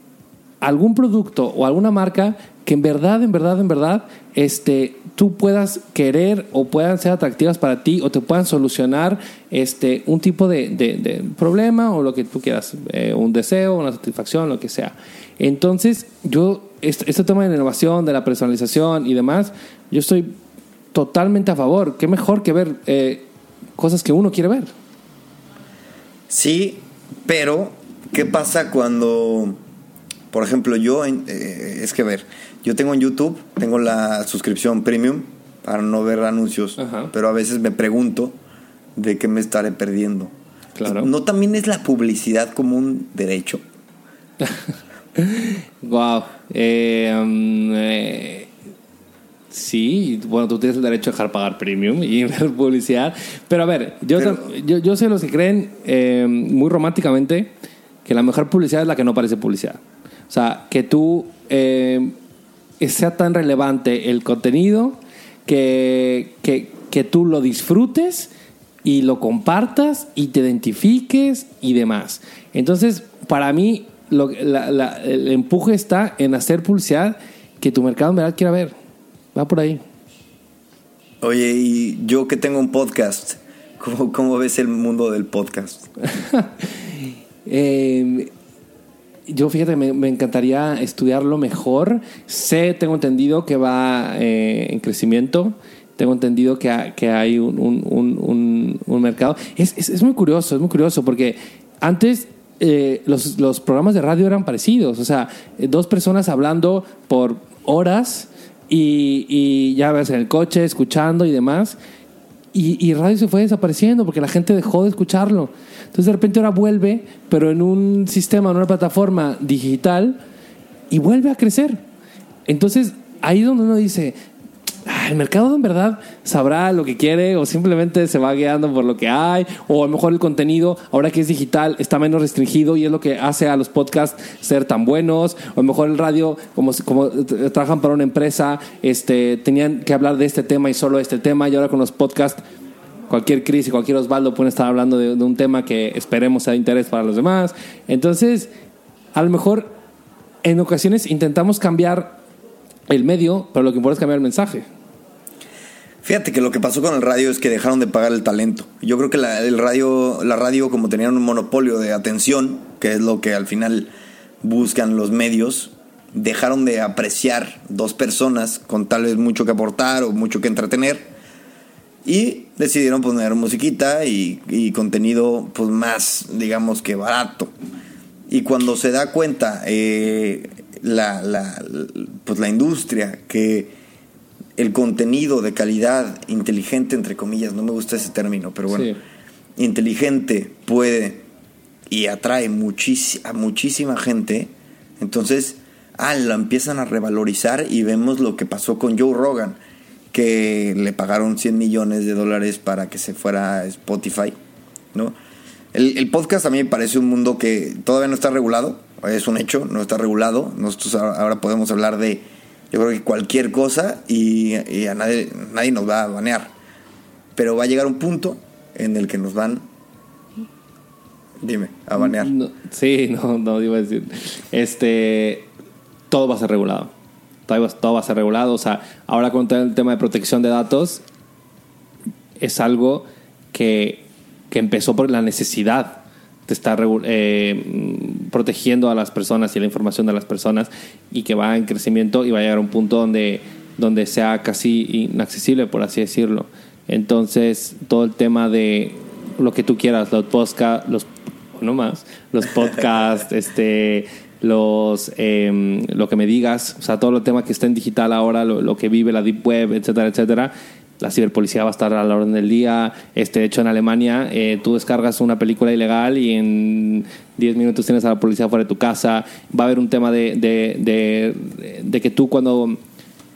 algún producto o alguna marca que en verdad, en verdad, en verdad, este, tú puedas querer o puedan ser atractivas para ti o te puedan solucionar este, un tipo de, de- problema o lo que tú quieras, eh, un deseo, una satisfacción, lo que sea. Entonces, yo, este, este tema de la innovación, de la personalización y demás, yo estoy totalmente a favor. Qué mejor que ver eh, cosas que uno quiere ver. Sí, pero ¿qué pasa cuando, por ejemplo, yo, eh, es que ver, yo tengo en YouTube, tengo la suscripción premium para no ver anuncios, Ajá. pero a veces me pregunto de qué me estaré perdiendo. Claro. ¿No también es la publicidad como un derecho? Wow. Eh, um, eh, sí, bueno, tú tienes el derecho a dejar pagar premium y ver publicidad. Pero a ver, yo, Pero- yo, yo sé los que creen eh, muy románticamente que la mejor publicidad es la que no parece publicidad. O sea, que tú eh, sea tan relevante el contenido que, que, que tú lo disfrutes y lo compartas y te identifiques y demás. Entonces, para mí, lo, la- la- el empuje está en hacer publicidad que tu mercado en verdad quiera ver. Va por ahí. Oye, y yo que tengo un podcast, ¿cómo, cómo ves el mundo del podcast? Eh, yo fíjate, me, me encantaría estudiarlo mejor. Sé, tengo entendido que va eh, en crecimiento. Tengo entendido que, ha- que hay un, un- un- un- mercado. Es, es- es muy curioso, es muy curioso porque antes eh, los, los programas de radio eran parecidos. O sea, eh, dos personas hablando por horas y, y ya ves en el coche, escuchando y demás. Y, y radio se fue desapareciendo porque la gente dejó de escucharlo. Entonces de repente ahora vuelve, pero en un sistema, en una plataforma digital, y vuelve a crecer. Entonces ahí es donde uno dice, "Ah, el mercado en verdad sabrá lo que quiere o simplemente se va guiando por lo que hay, o a lo mejor el contenido, ahora que es digital, está menos restringido y es lo que hace a los podcasts ser tan buenos, o a lo mejor el radio, como, como eh, trabajan para una empresa, este, tenían que hablar de este tema y solo este tema, y ahora con los podcasts cualquier Cris y cualquier Osvaldo pueden estar hablando de, de un tema que esperemos sea de interés para los demás. Entonces, a lo mejor en ocasiones intentamos cambiar el medio, pero lo que importa es cambiar el mensaje. Fíjate que lo que pasó con el radio es que dejaron de pagar el talento. Yo creo que la, el radio, la radio, como tenían un monopolio de atención, que es lo que al final buscan los medios, dejaron de apreciar dos personas con tal vez mucho que aportar o mucho que entretener y decidieron poner musiquita y, contenido pues más, digamos que barato. Y cuando se da cuenta eh, la- pues la industria que el contenido de calidad inteligente, entre comillas, no me gusta ese término, pero bueno, Sí. inteligente puede y atrae muchis- a muchísima gente, entonces, ah, la empiezan a revalorizar y vemos lo que pasó con Joe Rogan, que le pagaron 100 millones de dólares para que se fuera a Spotify, ¿no? El, el podcast a mí me parece un mundo que todavía no está regulado, es un hecho, no está regulado. Nosotros ahora ahora podemos hablar de, yo creo que cualquier cosa y, a nadie, nadie nos va a banear. Pero va a llegar un punto en el que nos van, dime, a banear. Sí, no, no iba a decir. Este, todo va a ser regulado. Todo va, todo va a ser regulado. O sea, ahora con todo el tema de protección de datos, es algo que, que empezó por la necesidad de estar eh, protegiendo a las personas y la información de las personas y que va en crecimiento y va a llegar a un punto donde, donde sea casi inaccesible, por así decirlo. Entonces, todo el tema de lo que tú quieras, los podcasts, los, no más, los podcasts, este, los, em, lo que me digas, o sea, todo el tema que está en digital ahora, lo, lo que vive la Deep Web, etcétera, etcétera, la ciberpolicía va a estar a la orden del día. Este, de hecho, en Alemania, eh, tú descargas una película ilegal y en 10 minutos tienes a la policía fuera de tu casa. Va a haber un tema de, de, de, de que tú cuando,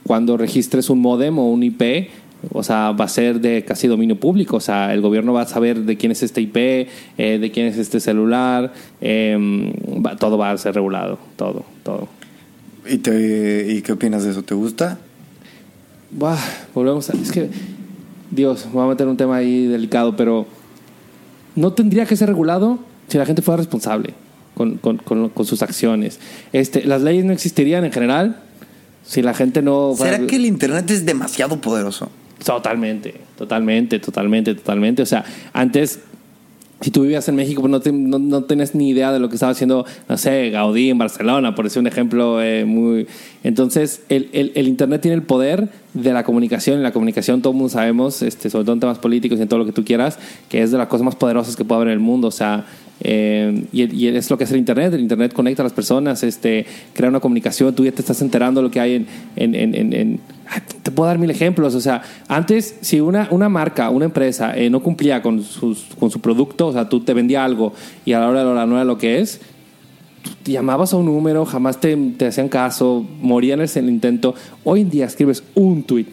cuando registres un modem o un IP, o sea, va a ser de casi dominio público. O sea, el gobierno va a saber de quién es este IP, eh, de quién es este celular. va- todo va a ser regulado. Todo, todo. ¿Y, te, ¿Y qué opinas de eso? ¿Te gusta? Buah, volvemos a. Es que. Dios, voy a meter un tema ahí delicado, pero. No tendría que ser regulado si la gente fuera responsable con, con- con- con sus acciones. Este, las leyes no existirían en general si la gente no. fuera- ¿Será que el Internet es demasiado poderoso? Totalmente, totalmente, totalmente, totalmente. O sea, antes, si tú vivías en México, pues no, te- no, no tenías ni idea de lo que estaba haciendo, no sé, Gaudí en Barcelona, por decir un ejemplo eh, muy... Entonces, el, el- el Internet tiene el poder de la comunicación, la comunicación todo el mundo sabemos, este, sobre todo en temas políticos y en todo lo que tú quieras, que es de las cosas más poderosas que puede haber en el mundo. O sea, eh, y, es lo que es el Internet. El Internet conecta a las personas, este, crea una comunicación. Tú ya te estás enterando de lo que hay en. te puedo dar mil ejemplos. O sea, antes, si una, una marca, una empresa eh, no cumplía con, sus, con su producto, o sea, tú te vendía algo y a la hora de la hora no era lo que es, llamabas a un número, jamás te, te hacían caso, morían en el intento. Hoy en día escribes un tweet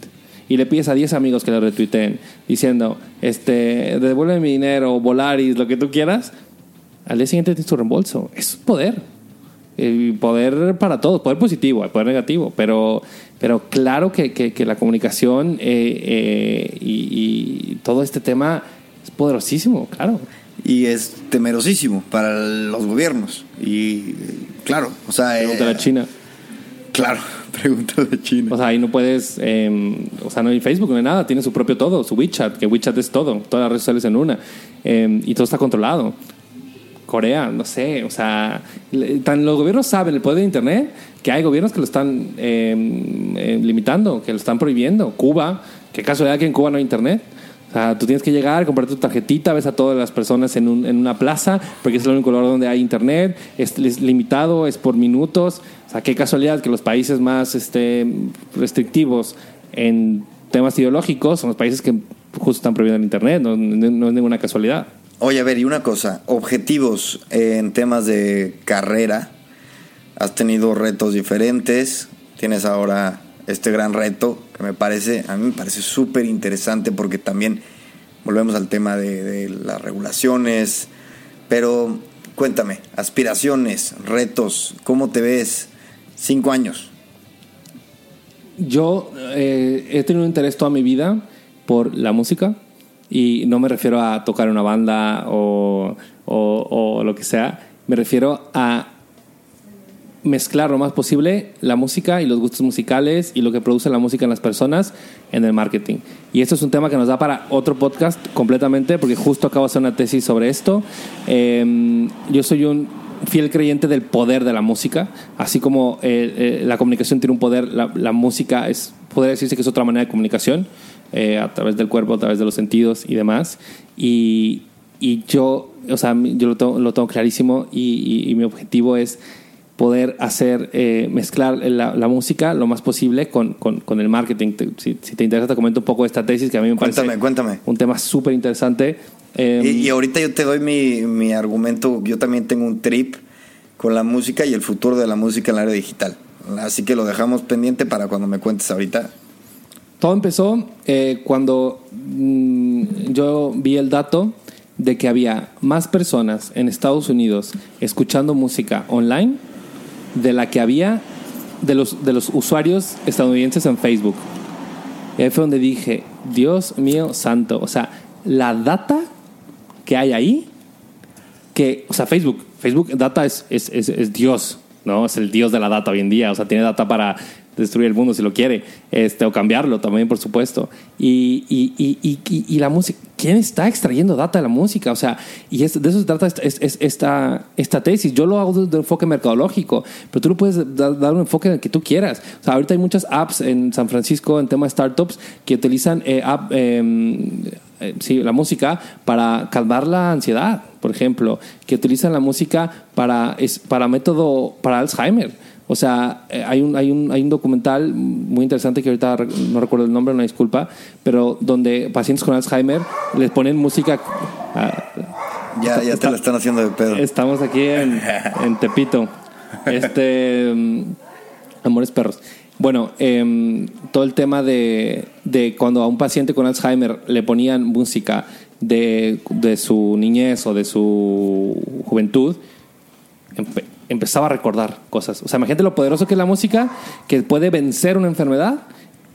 y le pides a 10 amigos que lo retuiteen diciendo, este, devuelve mi dinero, Volaris, lo que tú quieras. Al día siguiente tienes tu reembolso. Es poder. Poder para todos, poder positivo, poder negativo, pero, pero claro que, que- la comunicación eh, eh, y todo este tema es poderosísimo, claro. Y es temerosísimo para los gobiernos. Y claro, o sea... eh, Pregúntale a China. Claro, pregúntale a China. O sea, ahí no puedes, eh, o sea, no hay Facebook, no hay nada, tiene su propio todo, su WeChat, que WeChat es todo, todas las redes sociales en una, Eh, y todo está controlado. Corea, no sé, o sea, tan los gobiernos saben el poder de Internet que hay gobiernos que lo están eh, eh, limitando, que lo están prohibiendo. Cuba, qué casualidad que en Cuba no hay Internet. Tú tienes que llegar, comprar tu tarjetita, ves a todas las personas en, un- en una plaza, porque es el único lugar donde hay internet, es, limitado, es por minutos. O sea, qué casualidad que los países más este, restrictivos en temas ideológicos son los países que justo están prohibiendo el internet, no es ninguna casualidad. Oye, a ver, y una cosa, objetivos en temas de carrera. Has tenido retos diferentes, tienes ahora este gran reto me parece, a mí me parece súper interesante porque también volvemos al tema de, las regulaciones, pero cuéntame, aspiraciones, retos, ¿cómo te ves? Cinco años. Yo eh, he tenido un interés toda mi vida por la música y no me refiero a tocar una banda o- o lo que sea, me refiero a mezclar lo más posible la música y los gustos musicales y lo que produce la música en las personas en el marketing. Y esto es un tema que nos da para otro podcast completamente, porque justo acabo de hacer una tesis sobre esto. Eh, yo soy un fiel creyente del poder de la música, así como eh, eh, la comunicación tiene un poder, la, la música es, podría decirse que es otra manera de comunicación, eh, a través del cuerpo, a través de los sentidos y demás. Y, y yo, o sea, yo lo tengo, lo tengo clarísimo y, y- y mi objetivo es poder hacer, eh, mezclar la, la música lo más posible con, con- con el marketing. Te- si, si te interesa, te comento un poco de esta tesis que a mí me Cuéntame, parece cuéntame. un tema súper interesante. Eh, Y, y ahorita yo te doy mi, mi argumento. Yo también tengo un trip con la música y el futuro de la música en el área digital. Así que lo dejamos pendiente para cuando me cuentes ahorita. Todo empezó eh, cuando mm, yo vi el dato de que había más personas en Estados Unidos escuchando música online de la que había de los, de los usuarios estadounidenses en Facebook. Y fue donde dije, Dios mío santo, o sea, la data que hay ahí, que, o sea, Facebook, Facebook Data es, es, es, es Dios, ¿no? Es el Dios de la data hoy en día, o sea, tiene data para destruir el mundo si lo quiere, este, o cambiarlo también, por supuesto. Y, y, y, y, la música, ¿quién está extrayendo data de la música? O sea, y es- de eso se trata esta, es- es- esta, tesis. Yo lo hago desde un enfoque mercadológico, pero tú lo puedes da- dar un enfoque en el que tú quieras. O sea, ahorita hay muchas apps en San Francisco en tema de startups que utilizan eh, app, em, eh, sí, la música para calmar la ansiedad, por ejemplo, que utilizan la música para, es, para método para Alzheimer, O sea, eh, hay un, hay, un, hay un documental muy interesante que ahorita no recuerdo el nombre, una disculpa, pero donde pacientes con Alzheimer les ponen música. Ah, ya, ya te la están haciendo de pedo. Estamos aquí en, en Tepito. Este. Mm, amores perros. Bueno, em, todo el tema de, de, cuando a un paciente con Alzheimer le ponían música de, de su niñez o de su juventud, empezaba a recordar cosas. O sea, imagínate lo poderoso que es la música, que puede vencer una enfermedad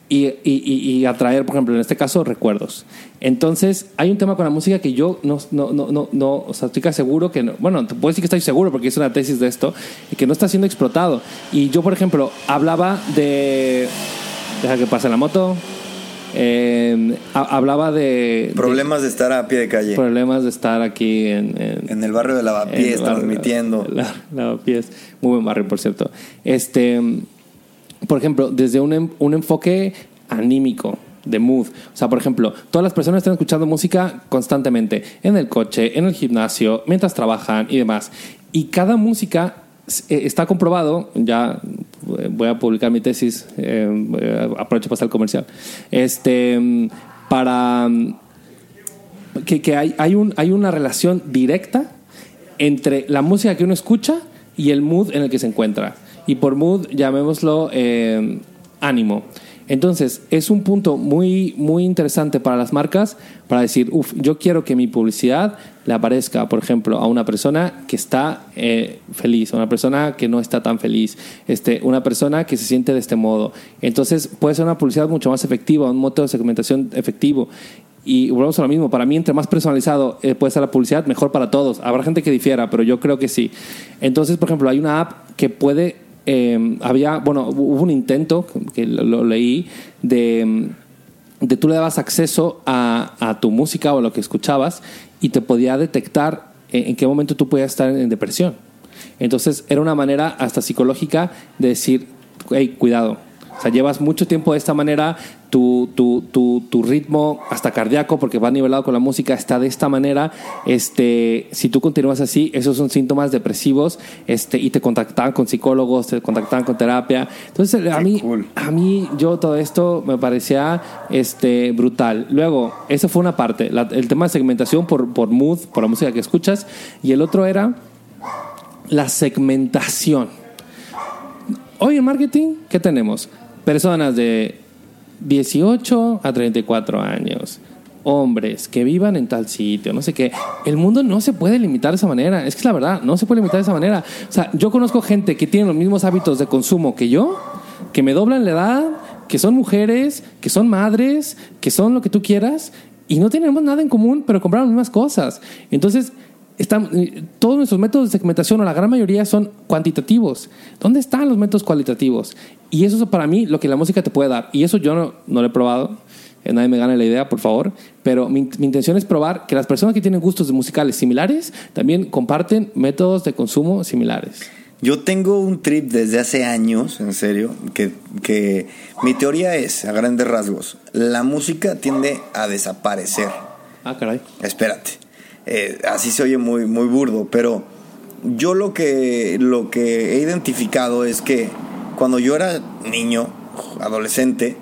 y, y, atraer, por ejemplo, en este caso, recuerdos. Entonces, hay un tema con la música que yo no, no, no, no, o sea, estoy seguro que, no, bueno, te puedo decir que estoy seguro porque es una tesis de esto, y que no está siendo explotado. Y yo, por ejemplo, hablaba de... Deja que pase la moto. Eh, hablaba de... Problemas de, estar a pie de calle. Problemas de estar aquí en... En, el barrio de Lavapiés, transmitiendo. Lavapiés, muy buen barrio, por cierto. Este, por ejemplo, desde un, un enfoque anímico, de mood. O sea, por ejemplo, todas las personas están escuchando música constantemente, en el coche, en el gimnasio, mientras trabajan y demás. Y cada música está comprobado, ya eh, voy a publicar mi tesis, eh, aprovecho para hacer el comercial, este, para que, que hay, hay, un, hay una relación directa entre la música que uno escucha y el mood en el que se encuentra. Y por mood, llamémoslo ánimo. Entonces, es un punto muy, muy interesante para las marcas para decir, uff, yo quiero que mi publicidad le aparezca, por ejemplo, a una persona que está eh, feliz, a una persona que no está tan feliz, este, una persona que se siente de este modo. Entonces, puede ser una publicidad mucho más efectiva, un método de segmentación efectivo. Y volvemos a lo mismo, para mí entre más personalizado eh, puede ser la publicidad, mejor para todos. Habrá gente que difiera, pero yo creo que sí. Entonces, por ejemplo, hay una app que puede eh, había, bueno, hubo un intento, que lo, leí, de, de, tú le dabas acceso a, a, tu música o a lo que escuchabas y te podía detectar en, qué momento tú podías estar en, depresión. Entonces era una manera hasta psicológica de decir, hey, cuidado. O sea, llevas mucho tiempo de esta manera, tu, tu, tu, tu, ritmo hasta cardíaco, porque va nivelado con la música, está de esta manera. Este, si tú continúas así, esos son síntomas depresivos este, y te contactaban con psicólogos, te contactaban con terapia. Entonces, a mí, a mí, yo todo esto me parecía este, brutal. Luego, esa fue una parte, el tema de segmentación por, por mood, por la música que escuchas, y el otro era la segmentación. Hoy en marketing, ¿qué tenemos? Personas de 18 a 34 años, hombres que vivan en tal sitio, no sé qué. El mundo no se puede limitar de esa manera. Es que es la verdad, no se puede limitar de esa manera. O sea, yo conozco gente que tiene los mismos hábitos de consumo que yo, que me doblan la edad, que son mujeres, que son madres, que son lo que tú quieras, y no tenemos nada en común, pero compraron las mismas cosas. Entonces, están, todos nuestros métodos de segmentación, o la gran mayoría, son cuantitativos. ¿Dónde están los métodos cualitativos? Y eso es para mí lo que la música te puede dar. Y eso yo no, no lo he probado. Eh, nadie me gane la idea, por favor. Pero mi, intención es probar que las personas que tienen gustos musicales similares también comparten métodos de consumo similares. Yo tengo un trip desde hace años, en serio, que, que mi teoría es, a grandes rasgos, la música tiende a desaparecer. Ah, caray. Espérate. Eh, así se oye muy, muy burdo, pero yo lo que, lo que he identificado es que cuando yo era niño, adolescente,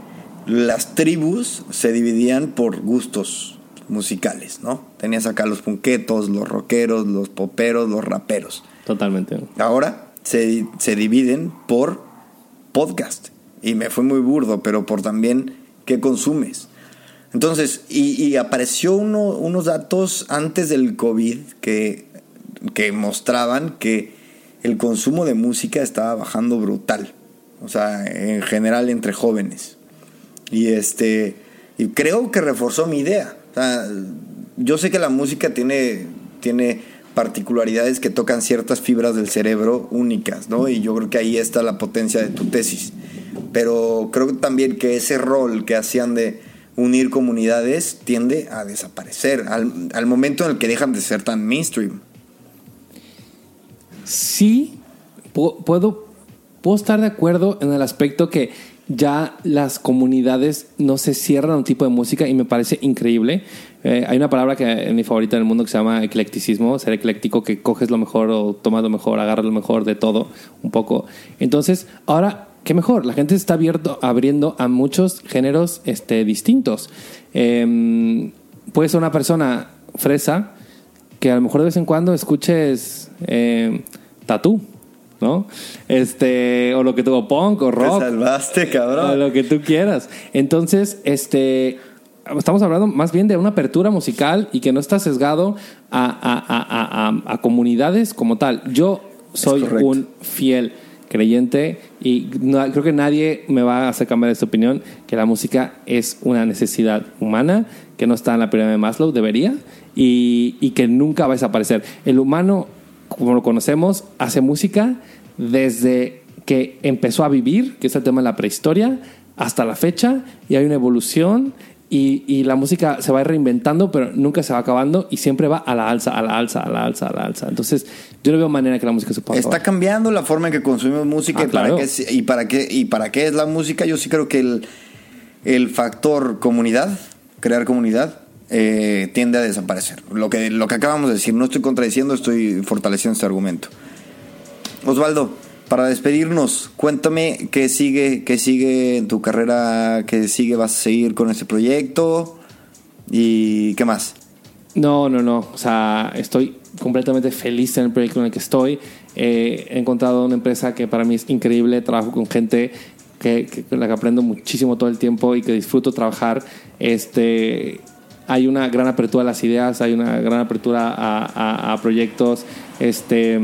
las tribus se dividían por gustos musicales, ¿no? Tenías acá los punquetos, los rockeros, los poperos, los raperos. Totalmente. Ahora se, se dividen por podcast. Y me fue muy burdo, pero por también qué consumes. Entonces, y, apareció unos datos antes del COVID que, que mostraban que el consumo de música estaba bajando brutal. O sea, en general entre jóvenes. Y este. Y creo que reforzó mi idea. Yo sé que la música tiene, tiene particularidades que tocan ciertas fibras del cerebro únicas, ¿no? Y yo creo que ahí está la potencia de tu tesis. Pero creo también que ese rol que hacían de unir comunidades tiende a desaparecer al, momento en el que dejan de ser tan mainstream. Sí, puedo, puedo estar de acuerdo en el aspecto que ya las comunidades no se cierran a un tipo de música y me parece increíble. Eh, hay una palabra que es mi favorita en el mundo que se llama eclecticismo, ser ecléctico, que coges lo mejor o tomas lo mejor, agarras lo mejor de todo un poco. Entonces, ahora, ¿qué mejor? La gente se está abierto, abriendo a muchos géneros este, distintos. Eh, puede ser una persona fresa que a lo mejor de vez en cuando escuches eh, tatú. ¿no? Este, o lo que tuvo punk o rock. Te salvaste, cabrón. O lo que tú quieras. Entonces, este, estamos hablando más bien de una apertura musical y que no está sesgado a, a, a, a comunidades como tal. Yo soy un fiel creyente y no, creo que nadie me va a hacer cambiar de esta opinión que la música es una necesidad humana que no está en la pirámide de Maslow, debería, y, y que nunca va a desaparecer. El humano, como lo conocemos, hace música desde que empezó a vivir, que es el tema de la prehistoria, hasta la fecha, y hay una evolución y, y, la música se va reinventando, pero nunca se va acabando y siempre va a la alza, a la alza, a la alza, a la alza. Entonces, yo no veo manera que la música se pueda Está acabar. cambiando la forma en que consumimos música Ah, y, para claro. qué, es- y, para qué, y para qué es la música. Yo sí creo que el, el factor comunidad, crear comunidad, eh, tiende a desaparecer. Lo que, lo que acabamos de decir, no estoy contradiciendo, estoy fortaleciendo este argumento. Osvaldo, para despedirnos, cuéntame qué sigue, qué sigue en tu carrera, qué sigue, vas a seguir con este proyecto y qué más. No, no, no. O sea, estoy completamente feliz en el proyecto en el que estoy. Eh, he encontrado una empresa que para mí es increíble. Trabajo con gente que, que- con la que aprendo muchísimo todo el tiempo y que disfruto trabajar. Este, hay una gran apertura a las ideas, hay una gran apertura a, a- a proyectos. Este,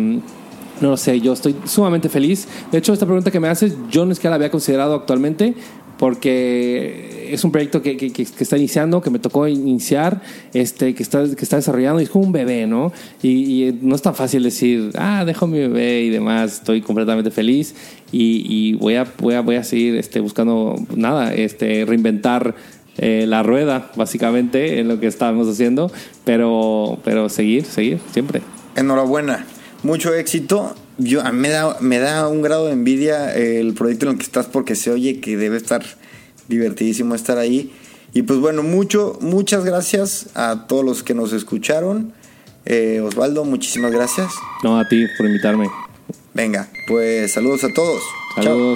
no lo sé, yo estoy sumamente feliz. De hecho, esta pregunta que me haces, yo no es que la había considerado actualmente, porque es un proyecto que, que- que- está iniciando, que me tocó iniciar, este, que, está, que está desarrollando, y es como un bebé, ¿no? Y, no es tan fácil decir, ah, dejo mi bebé y demás, estoy completamente feliz y, voy, a, voy, a, voy a seguir este, buscando, nada, este, reinventar eh, la rueda, básicamente, en lo que estábamos haciendo, pero, pero seguir, seguir, siempre. Enhorabuena, mucho éxito. Yo, a mí me da, me da un grado de envidia el proyecto en el que estás porque se oye que debe estar divertidísimo estar ahí. Y pues bueno, mucho, muchas gracias a todos los que nos escucharon. Eh, Osvaldo, muchísimas gracias. No, a ti por invitarme. Venga, pues saludos a todos. Chao.